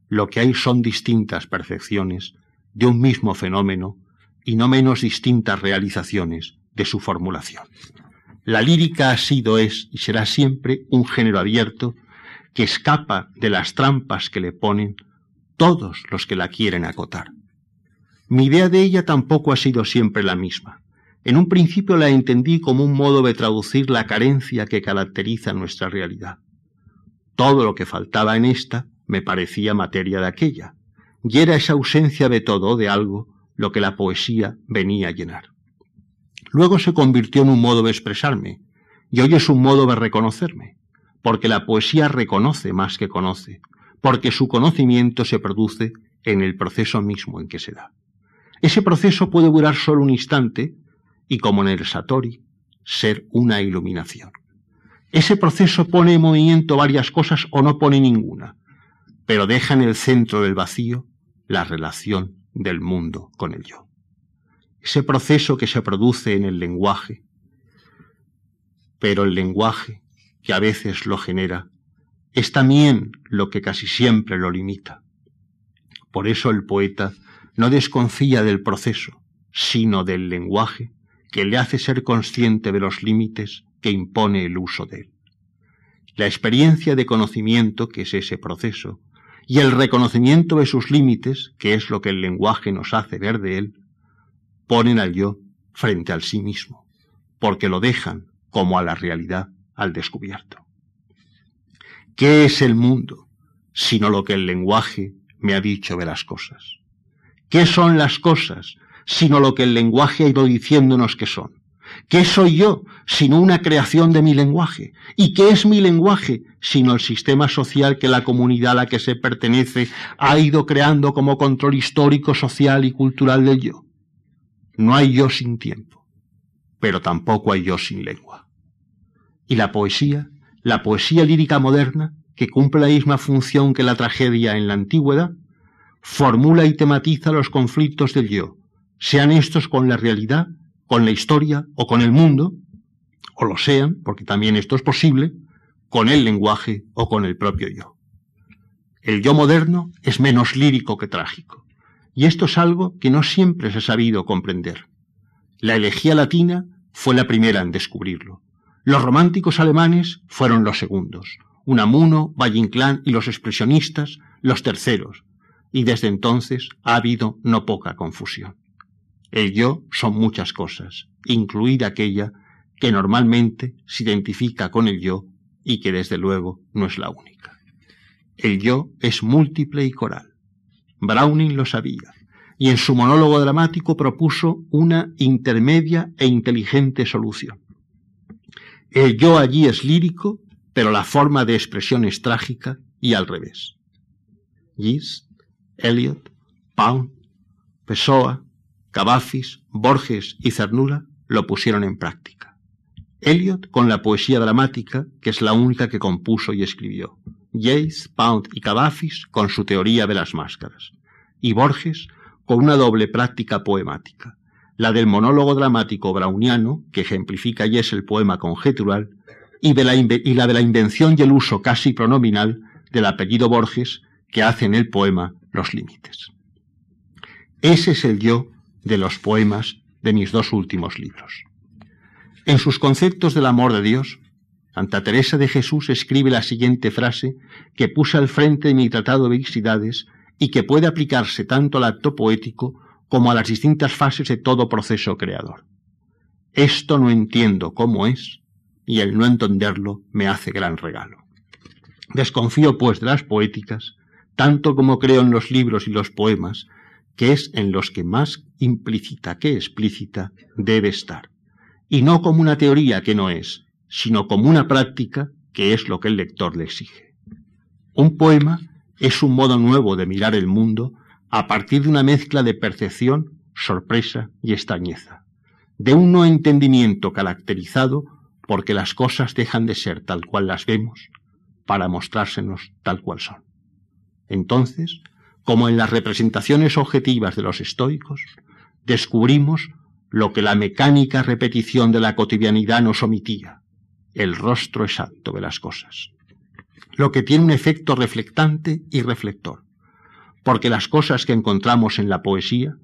Lo que hay son distintas percepciones de un mismo fenómeno y no menos distintas realizaciones de su formulación. La lírica ha sido, es y será siempre un género abierto que escapa de las trampas que le ponen todos los que la quieren acotar. Mi idea de ella tampoco ha sido siempre la misma. En un principio la entendí como un modo de traducir la carencia que caracteriza nuestra realidad. Todo lo que faltaba en esta me parecía materia de aquella, y era esa ausencia de todo, de algo, lo que la poesía venía a llenar. Luego se convirtió en un modo de expresarme, y hoy es un modo de reconocerme, porque la poesía reconoce más que conoce, porque su conocimiento se produce en el proceso mismo en que se da. Ese proceso puede durar solo un instante y, como en el Satori, ser una iluminación. Ese proceso pone en movimiento varias cosas o no pone ninguna, pero deja en el centro del vacío la relación del mundo con el yo. Ese proceso que se produce en el lenguaje, pero el lenguaje que a veces lo genera, es también lo que casi siempre lo limita. Por eso el poeta no desconfía del proceso, sino del lenguaje que le hace ser consciente de los límites que impone el uso de él. La experiencia de conocimiento, que es ese proceso, y el reconocimiento de sus límites, que es lo que el lenguaje nos hace ver de él, ponen al yo frente al sí mismo, porque lo dejan como a la realidad al descubierto. ¿Qué es el mundo sino lo que el lenguaje me ha dicho de las cosas? ¿Qué son las cosas sino lo que el lenguaje ha ido diciéndonos que son? ¿Qué soy yo sino una creación de mi lenguaje? ¿Y qué es mi lenguaje sino el sistema social que la comunidad a la que se pertenece ha ido creando como control histórico, social y cultural del yo? No hay yo sin tiempo, pero tampoco hay yo sin lengua. Y la poesía, la poesía lírica moderna, que cumple la misma función que la tragedia en la antigüedad, formula y tematiza los conflictos del yo, sean estos con la realidad, con la historia o con el mundo, o lo sean, porque también esto es posible, con el lenguaje o con el propio yo. El yo moderno es menos lírico que trágico, y esto es algo que no siempre se ha sabido comprender. La elegía latina fue la primera en descubrirlo. Los románticos alemanes fueron los segundos, Unamuno, Valle Inclán y los expresionistas los terceros, y desde entonces ha habido no poca confusión. El yo son muchas cosas, incluida aquella que normalmente se identifica con el yo y que desde luego no es la única. El yo es múltiple y coral. Browning lo sabía, y en su monólogo dramático propuso una intermedia e inteligente solución. El yo allí es lírico, pero la forma de expresión es trágica y al revés. Gis, Eliot, Pound, Pessoa, Cavafis, Borges y Cernura lo pusieron en práctica. Eliot con la poesía dramática, que es la única que compuso y escribió. Yates, Pound y Cavafis con su teoría de las máscaras. Y Borges con una doble práctica poemática, la del monólogo dramático browniano, que ejemplifica y es el poema conjetural, y, la y la de la invención y el uso casi pronominal del apellido Borges, que hace en el poema los límites. Ese es el yo de los poemas de mis dos últimos libros. En sus conceptos del amor de Dios, Santa Teresa de Jesús escribe la siguiente frase que puse al frente de mi tratado de Vixidades y que puede aplicarse tanto al acto poético como a las distintas fases de todo proceso creador. Esto no entiendo cómo es, y el no entenderlo me hace gran regalo. Desconfío, pues, de las poéticas, tanto como creo en los libros y los poemas, que es en los que más implícita que explícita debe estar, y no como una teoría que no es, sino como una práctica que es lo que el lector le exige. Un poema es un modo nuevo de mirar el mundo a partir de una mezcla de percepción, sorpresa y extrañeza, de un no entendimiento caracterizado porque las cosas dejan de ser tal cual las vemos para mostrársenos tal cual son. Entonces, como en las representaciones objetivas de los estoicos, descubrimos lo que la mecánica repetición de la cotidianidad nos omitía, el rostro exacto de las cosas lo que tiene un efecto reflectante y reflector, porque las cosas que encontramos en la poesía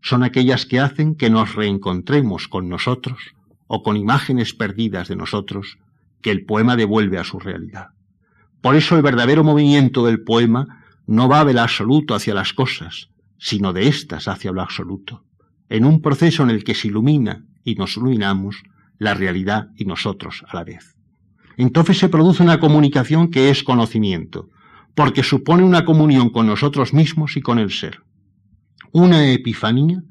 son aquellas que hacen que nos reencontremos con nosotros o con imágenes perdidas de nosotros que el poema devuelve a su realidad. Por eso el verdadero movimiento del poema no va del absoluto hacia las cosas, sino de éstas hacia lo absoluto, en un proceso en el que se ilumina y nos iluminamos la realidad y nosotros a la vez entonces se produce una comunicación que es conocimiento, porque supone una comunión con nosotros mismos y con el ser. Una epifanía,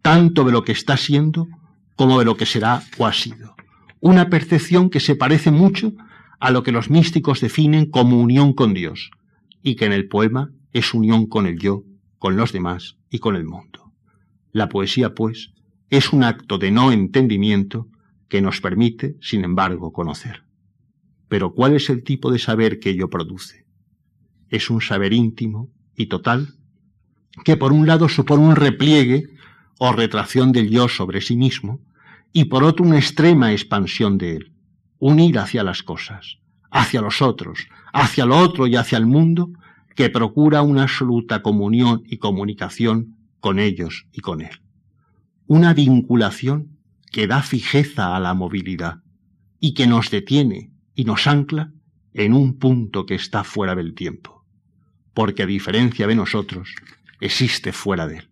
tanto de lo que está siendo como de lo que será o ha sido. Una percepción que se parece mucho a lo que los místicos definen como unión con Dios, y que en el poema es unión con el yo, con los demás y con el mundo. La poesía, pues, es un acto de no entendimiento que nos permite, sin embargo, conocer. Pero ¿cuál es el tipo de saber que ello produce? Es un saber íntimo y total, que por un lado supone un repliegue o retracción del yo sobre sí mismo, y por otro una extrema expansión de él, un ir hacia las cosas, hacia los otros, hacia lo otro y hacia el mundo, que procura una absoluta comunión y comunicación con ellos y con él. Una vinculación que da fijeza a la movilidad y que nos detiene y nos ancla en un punto que está fuera del tiempo, porque a diferencia de nosotros, existe fuera de él.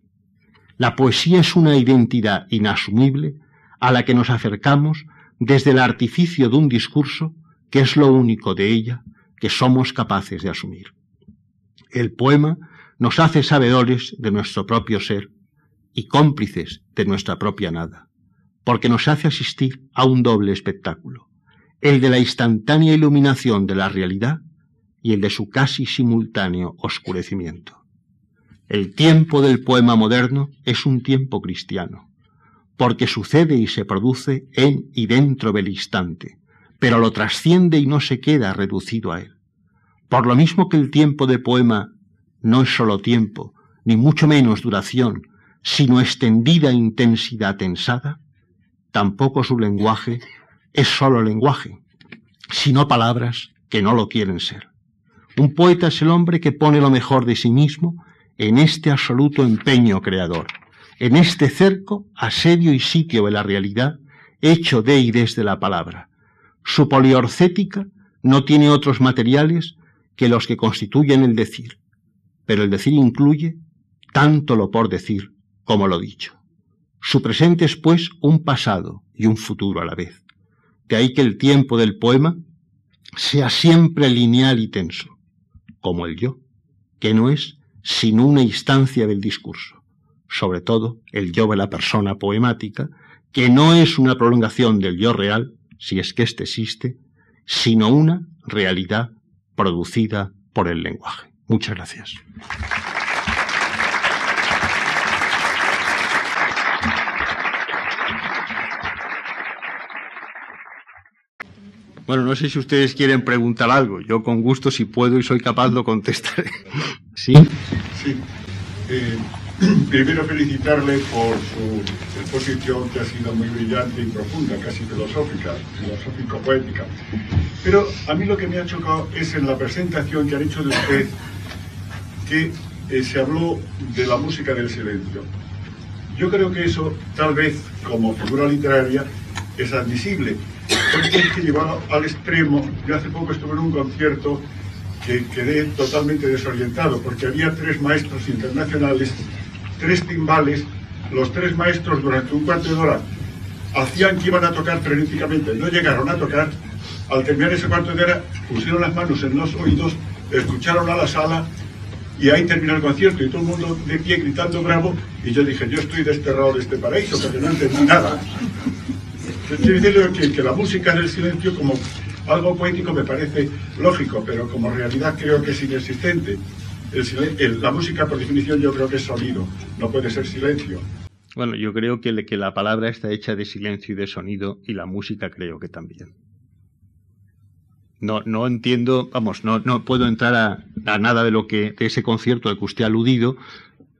La poesía es una identidad inasumible a la que nos acercamos desde el artificio de un discurso que es lo único de ella que somos capaces de asumir. El poema nos hace sabedores de nuestro propio ser y cómplices de nuestra propia nada, porque nos hace asistir a un doble espectáculo, el de la instantánea iluminación de la realidad y el de su casi simultáneo oscurecimiento. El tiempo del poema moderno es un tiempo cristiano, porque sucede y se produce en y dentro del instante, pero lo trasciende y no se queda reducido a él. Por lo mismo que el tiempo de poema no es solo tiempo, ni mucho menos duración, sino extendida intensidad tensada, tampoco su lenguaje es solo lenguaje, sino palabras que no lo quieren ser. Un poeta es el hombre que pone lo mejor de sí mismo en este absoluto empeño creador, en este cerco, asedio y sitio de la realidad, hecho de y desde la palabra. Su poliorcética no tiene otros materiales que los que constituyen el decir, pero el decir incluye tanto lo por decir como lo dicho. Su presente es, pues, un pasado y un futuro a la vez. De ahí que el tiempo del poema sea siempre lineal y tenso, como el yo, que no es sino una instancia del discurso, sobre todo el yo de la persona poemática, que no es una prolongación del yo real, si es que éste existe, sino una realidad producida por el lenguaje. Muchas gracias. Bueno, no sé si ustedes quieren preguntar algo. Yo con gusto, si puedo y soy capaz, lo contestaré. ¿Sí? Sí. Eh, primero felicitarle por su exposición que ha sido muy brillante y profunda, casi filosófica, filosófico-poética. Pero a mí lo que me ha chocado es en la presentación que han hecho de usted que eh, se habló de la música del silencio. Yo creo que eso, tal vez como figura literaria, es admisible, porque es que llevado al extremo, yo hace poco estuve en un concierto que quedé totalmente desorientado, porque había tres maestros internacionales, tres timbales, los tres maestros durante un cuarto de hora hacían que iban a tocar frenéticamente, no llegaron a tocar, al terminar ese cuarto de hora pusieron las manos en los oídos, escucharon a la sala y ahí terminó el concierto y todo el mundo de pie gritando bravo y yo dije, yo estoy desterrado de este paraíso porque no entendí nada. Quiero decir que, la música del silencio como algo poético me parece lógico, pero como realidad creo que es inexistente. La música, por definición, yo creo que es sonido, no puede ser silencio. Bueno, yo creo que, que la palabra está hecha de silencio y de sonido, y la música creo que también. No, no entiendo, vamos, no, no puedo entrar a, nada de lo que, de ese concierto al que usted ha aludido,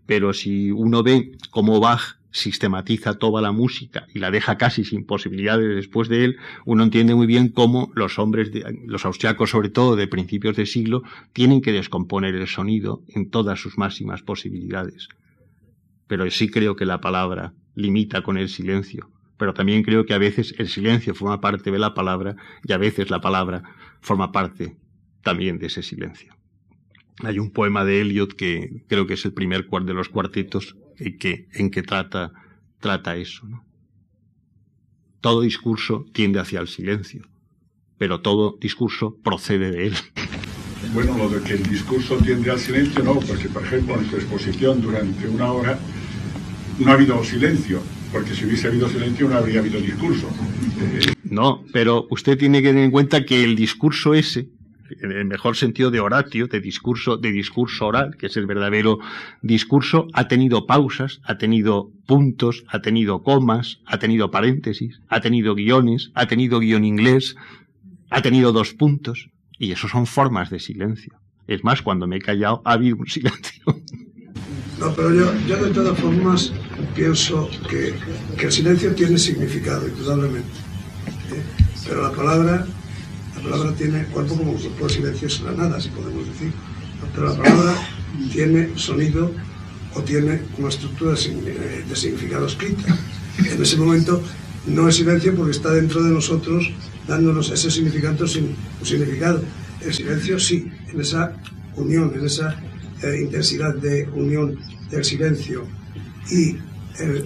pero si uno ve cómo Bach sistematiza toda la música y la deja casi sin posibilidades después de él, uno entiende muy bien cómo los hombres, los austriacos sobre todo de principios de siglo, tienen que descomponer el sonido en todas sus máximas posibilidades. Pero sí creo que la palabra limita con el silencio, pero también creo que a veces el silencio forma parte de la palabra y a veces la palabra forma parte también de ese silencio. Hay un poema de Eliot que creo que es el primer de los cuartetos en que, en que trata, trata eso. ¿no? Todo discurso tiende hacia el silencio, pero todo discurso procede de él. Bueno, lo de que el discurso tiende al silencio, no, porque por ejemplo en su exposición durante una hora no ha habido silencio, porque si hubiese habido silencio no habría habido discurso. No, pero usted tiene que tener en cuenta que el discurso ese en el mejor sentido de oratio, de discurso, de discurso oral, que es el verdadero discurso, ha tenido pausas, ha tenido puntos, ha tenido comas, ha tenido paréntesis, ha tenido guiones, ha tenido guion inglés, ha tenido dos puntos, y eso son formas de silencio. Es más, cuando me he callado ha habido un silencio. No, pero yo, yo de todas formas pienso que, el silencio tiene significado, indudablemente. ¿eh? Pero la palabra la palabra tiene cuerpo como cuerpo silencio es la nada, si podemos decir. Pero la palabra tiene sonido o tiene una estructura de significado escrita. En ese momento no es silencio porque está dentro de nosotros dándonos ese significado sin un significado. El silencio sí, en esa unión, en esa eh, intensidad de unión del silencio y el,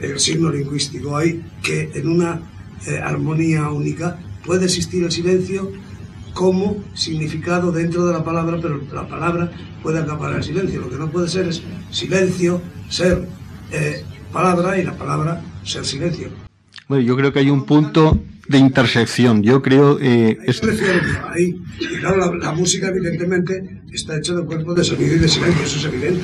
eh, signo lingüístico hay que en una eh, armonía única puede existir el silencio como significado dentro de la palabra, pero la palabra puede acaparar el silencio. Lo que no puede ser es silencio, ser eh, palabra y la palabra ser silencio. Bueno, yo creo que hay un punto de intersección. Yo creo. Eh, ahí. Y claro, la, música, evidentemente, está hecha de cuerpo de sonido y de silencio, eso es evidente.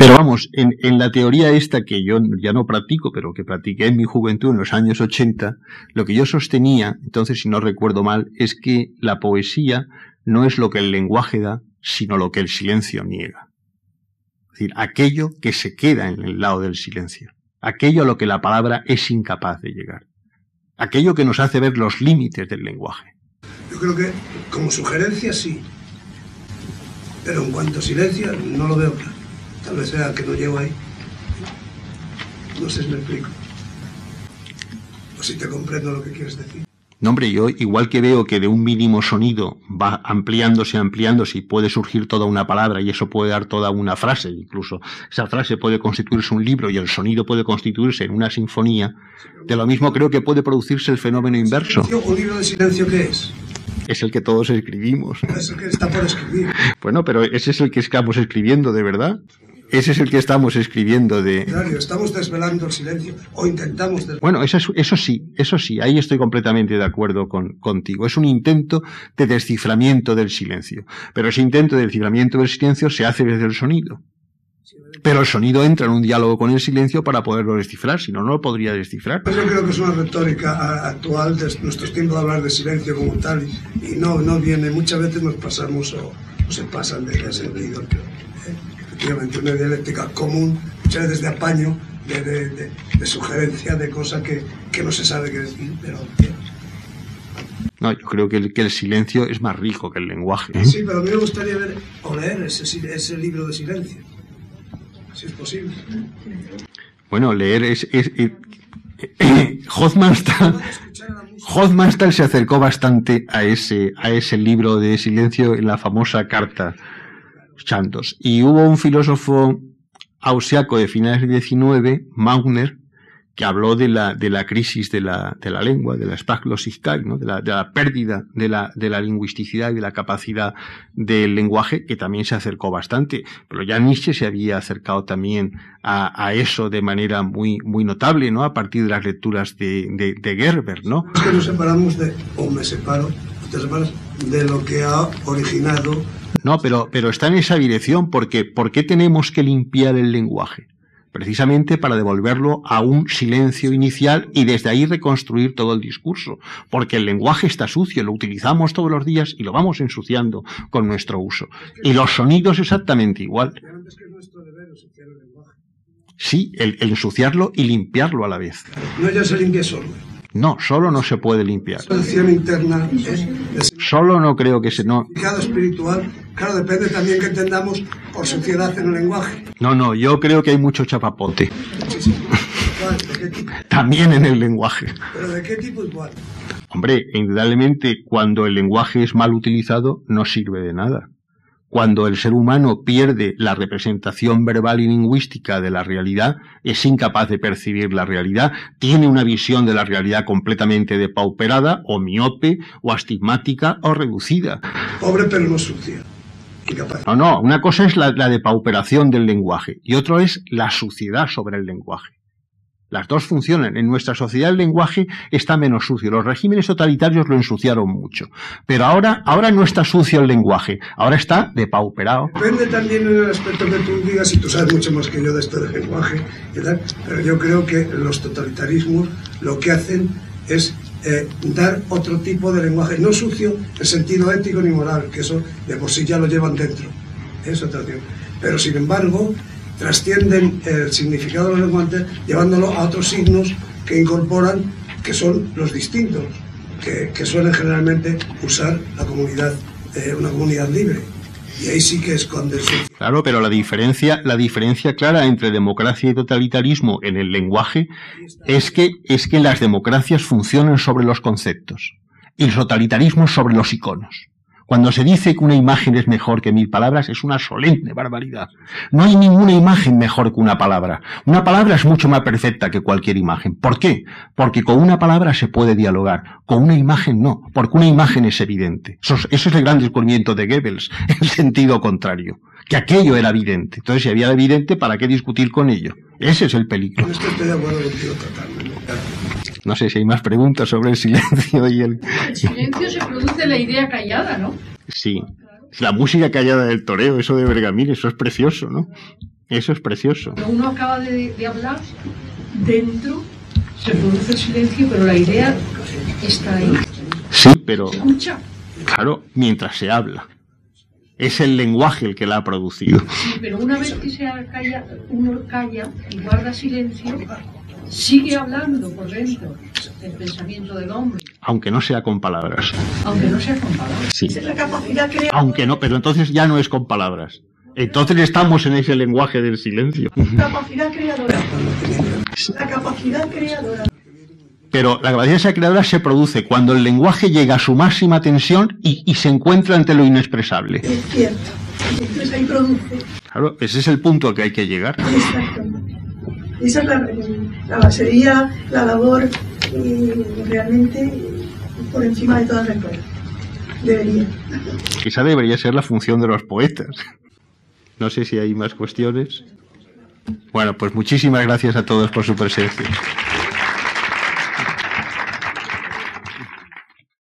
Pero vamos, en, la teoría esta que yo ya no practico, pero que practiqué en mi juventud en los años 80, lo que yo sostenía, entonces si no recuerdo mal, es que la poesía no es lo que el lenguaje da, sino lo que el silencio niega. Es decir, aquello que se queda en el lado del silencio, aquello a lo que la palabra es incapaz de llegar, aquello que nos hace ver los límites del lenguaje. Yo creo que como sugerencia sí, pero en cuanto a silencio no lo veo claro. Tal vez sea que no llego ahí. No sé si me explico. O si te comprendo lo que quieres decir. No, hombre, yo igual que veo que de un mínimo sonido va ampliándose, ampliándose y puede surgir toda una palabra y eso puede dar toda una frase, incluso esa frase puede constituirse un libro y el sonido puede constituirse en una sinfonía, de lo mismo creo que puede producirse el fenómeno inverso. ¿Un libro de silencio qué es? Es el que todos escribimos. Es el que está por escribir. Bueno, pero ese es el que estamos escribiendo, ¿de verdad? Ese es el que estamos escribiendo de... Claro, estamos desvelando el silencio o intentamos desvelar. Bueno, eso, eso sí, eso sí, ahí estoy completamente de acuerdo con, contigo. Es un intento de desciframiento del silencio. Pero ese intento de desciframiento del silencio se hace desde el sonido. Pero el sonido entra en un diálogo con el silencio para poderlo descifrar, si no, no lo podría descifrar. Yo creo que es una retórica actual de nuestros tiempos de hablar de silencio como tal y no, no viene, muchas veces nos pasamos o, o se pasan de ese oído efectivamente una dialéctica común, muchas veces de apaño, de, de, de, de sugerencia de cosas que, que, no se sabe qué decir, pero... No, yo creo que el, que el, silencio es más rico que el lenguaje. ¿eh? Sí, pero a mí me gustaría ver o leer ese, ese libro de silencio, si es posible. Bueno, leer es... es, es Hofmannsthal, Hofmannsthal se acercó bastante a ese, a ese libro de silencio en la famosa carta Chantos. Y hubo un filósofo austriaco de finales del XIX, Maugner, que habló de la, de la crisis de la, de la lengua, de la Sprachlosigkeit, ¿no? de, la, de la pérdida de la, de la lingüisticidad y de la capacidad del lenguaje, que también se acercó bastante. Pero ya Nietzsche se había acercado también a, a eso de manera muy, muy notable, ¿no? A partir de las lecturas de, de, de Gerber, ¿no? Es nos separamos de, o me separo, te separas de lo que ha originado no, pero, pero está en esa dirección porque ¿por qué tenemos que limpiar el lenguaje? Precisamente para devolverlo a un silencio inicial y desde ahí reconstruir todo el discurso. Porque el lenguaje está sucio, lo utilizamos todos los días y lo vamos ensuciando con nuestro uso. Y los sonidos exactamente igual. Sí, el, el ensuciarlo y limpiarlo a la vez. No ya se limpia solo. No, solo no se puede limpiar. Interna Solo no creo que se no. espiritual, claro, depende también que entendamos por suciedad en el lenguaje. No, no, yo creo que hay mucho chapapote. También en el lenguaje. ¿Pero de qué tipo igual? Hombre, indudablemente cuando el lenguaje es mal utilizado no sirve de nada. Cuando el ser humano pierde la representación verbal y lingüística de la realidad, es incapaz de percibir la realidad, tiene una visión de la realidad completamente depauperada, o miope, o astigmática, o reducida. Pobre pero no sucia. No, no, una cosa es la, la depauperación del lenguaje y otro es la suciedad sobre el lenguaje. Las dos funcionan. En nuestra sociedad el lenguaje está menos sucio. Los regímenes totalitarios lo ensuciaron mucho. Pero ahora, ahora no está sucio el lenguaje. Ahora está depauperado. Depende también en el aspecto que tú digas, y tú sabes mucho más que yo de esto del lenguaje, pero yo creo que los totalitarismos lo que hacen es eh, dar otro tipo de lenguaje, no sucio en sentido ético ni moral, que eso de por sí ya lo llevan dentro. Es otra cosa. Pero sin embargo, trascienden el significado de los lenguajes llevándolo a otros signos que incorporan, que son los distintos, que, que suelen generalmente usar la comunidad, eh, una comunidad libre. Y ahí sí que esconde sucio. Claro, pero la diferencia, la diferencia clara entre democracia y totalitarismo en el lenguaje es que, es que las democracias funcionan sobre los conceptos y el totalitarismo sobre los iconos. Cuando se dice que una imagen es mejor que mil palabras, es una solemne barbaridad. No hay ninguna imagen mejor que una palabra. Una palabra es mucho más perfecta que cualquier imagen. ¿Por qué? Porque con una palabra se puede dialogar. Con una imagen no, porque una imagen es evidente. Eso, es el gran descubrimiento de Goebbels, en sentido contrario. Que aquello era evidente. Entonces, si había evidente, ¿para qué discutir con ello? Ese es el peligro. En esto estoy de acuerdo contigo totalmente. No sé si hay más preguntas sobre el silencio y el... El silencio se produce la idea callada, ¿no? Sí. La música callada del toreo, eso de Bergamín, eso es precioso, ¿no? Eso es precioso. Cuando uno acaba de, de hablar, dentro se produce el silencio, pero la idea está ahí. Sí, pero Escucha. claro, mientras se habla. Es el lenguaje el que la ha producido. Sí, pero una vez que se calla, uno calla y guarda silencio, sigue hablando por dentro el pensamiento del hombre, Aunque no sea con palabras. aunque no sea con palabras. Sí. Es la capacidad. Aunque no, pero entonces ya no es con palabras. Entonces estamos en ese lenguaje del silencio. capacidad creadora. La capacidad creadora. Pero la capacidad creadora se produce cuando el lenguaje llega a su máxima tensión y, y se encuentra ante lo inexpresable. Es cierto. Entonces ahí produce. Claro, ese es el punto al que hay que llegar. Exactamente. Esa es la, la sería la labor eh, realmente por encima de todas las cosas. Debería. Esa debería ser la función de los poetas. No sé si hay más cuestiones. Bueno, pues muchísimas gracias a todos por su presencia.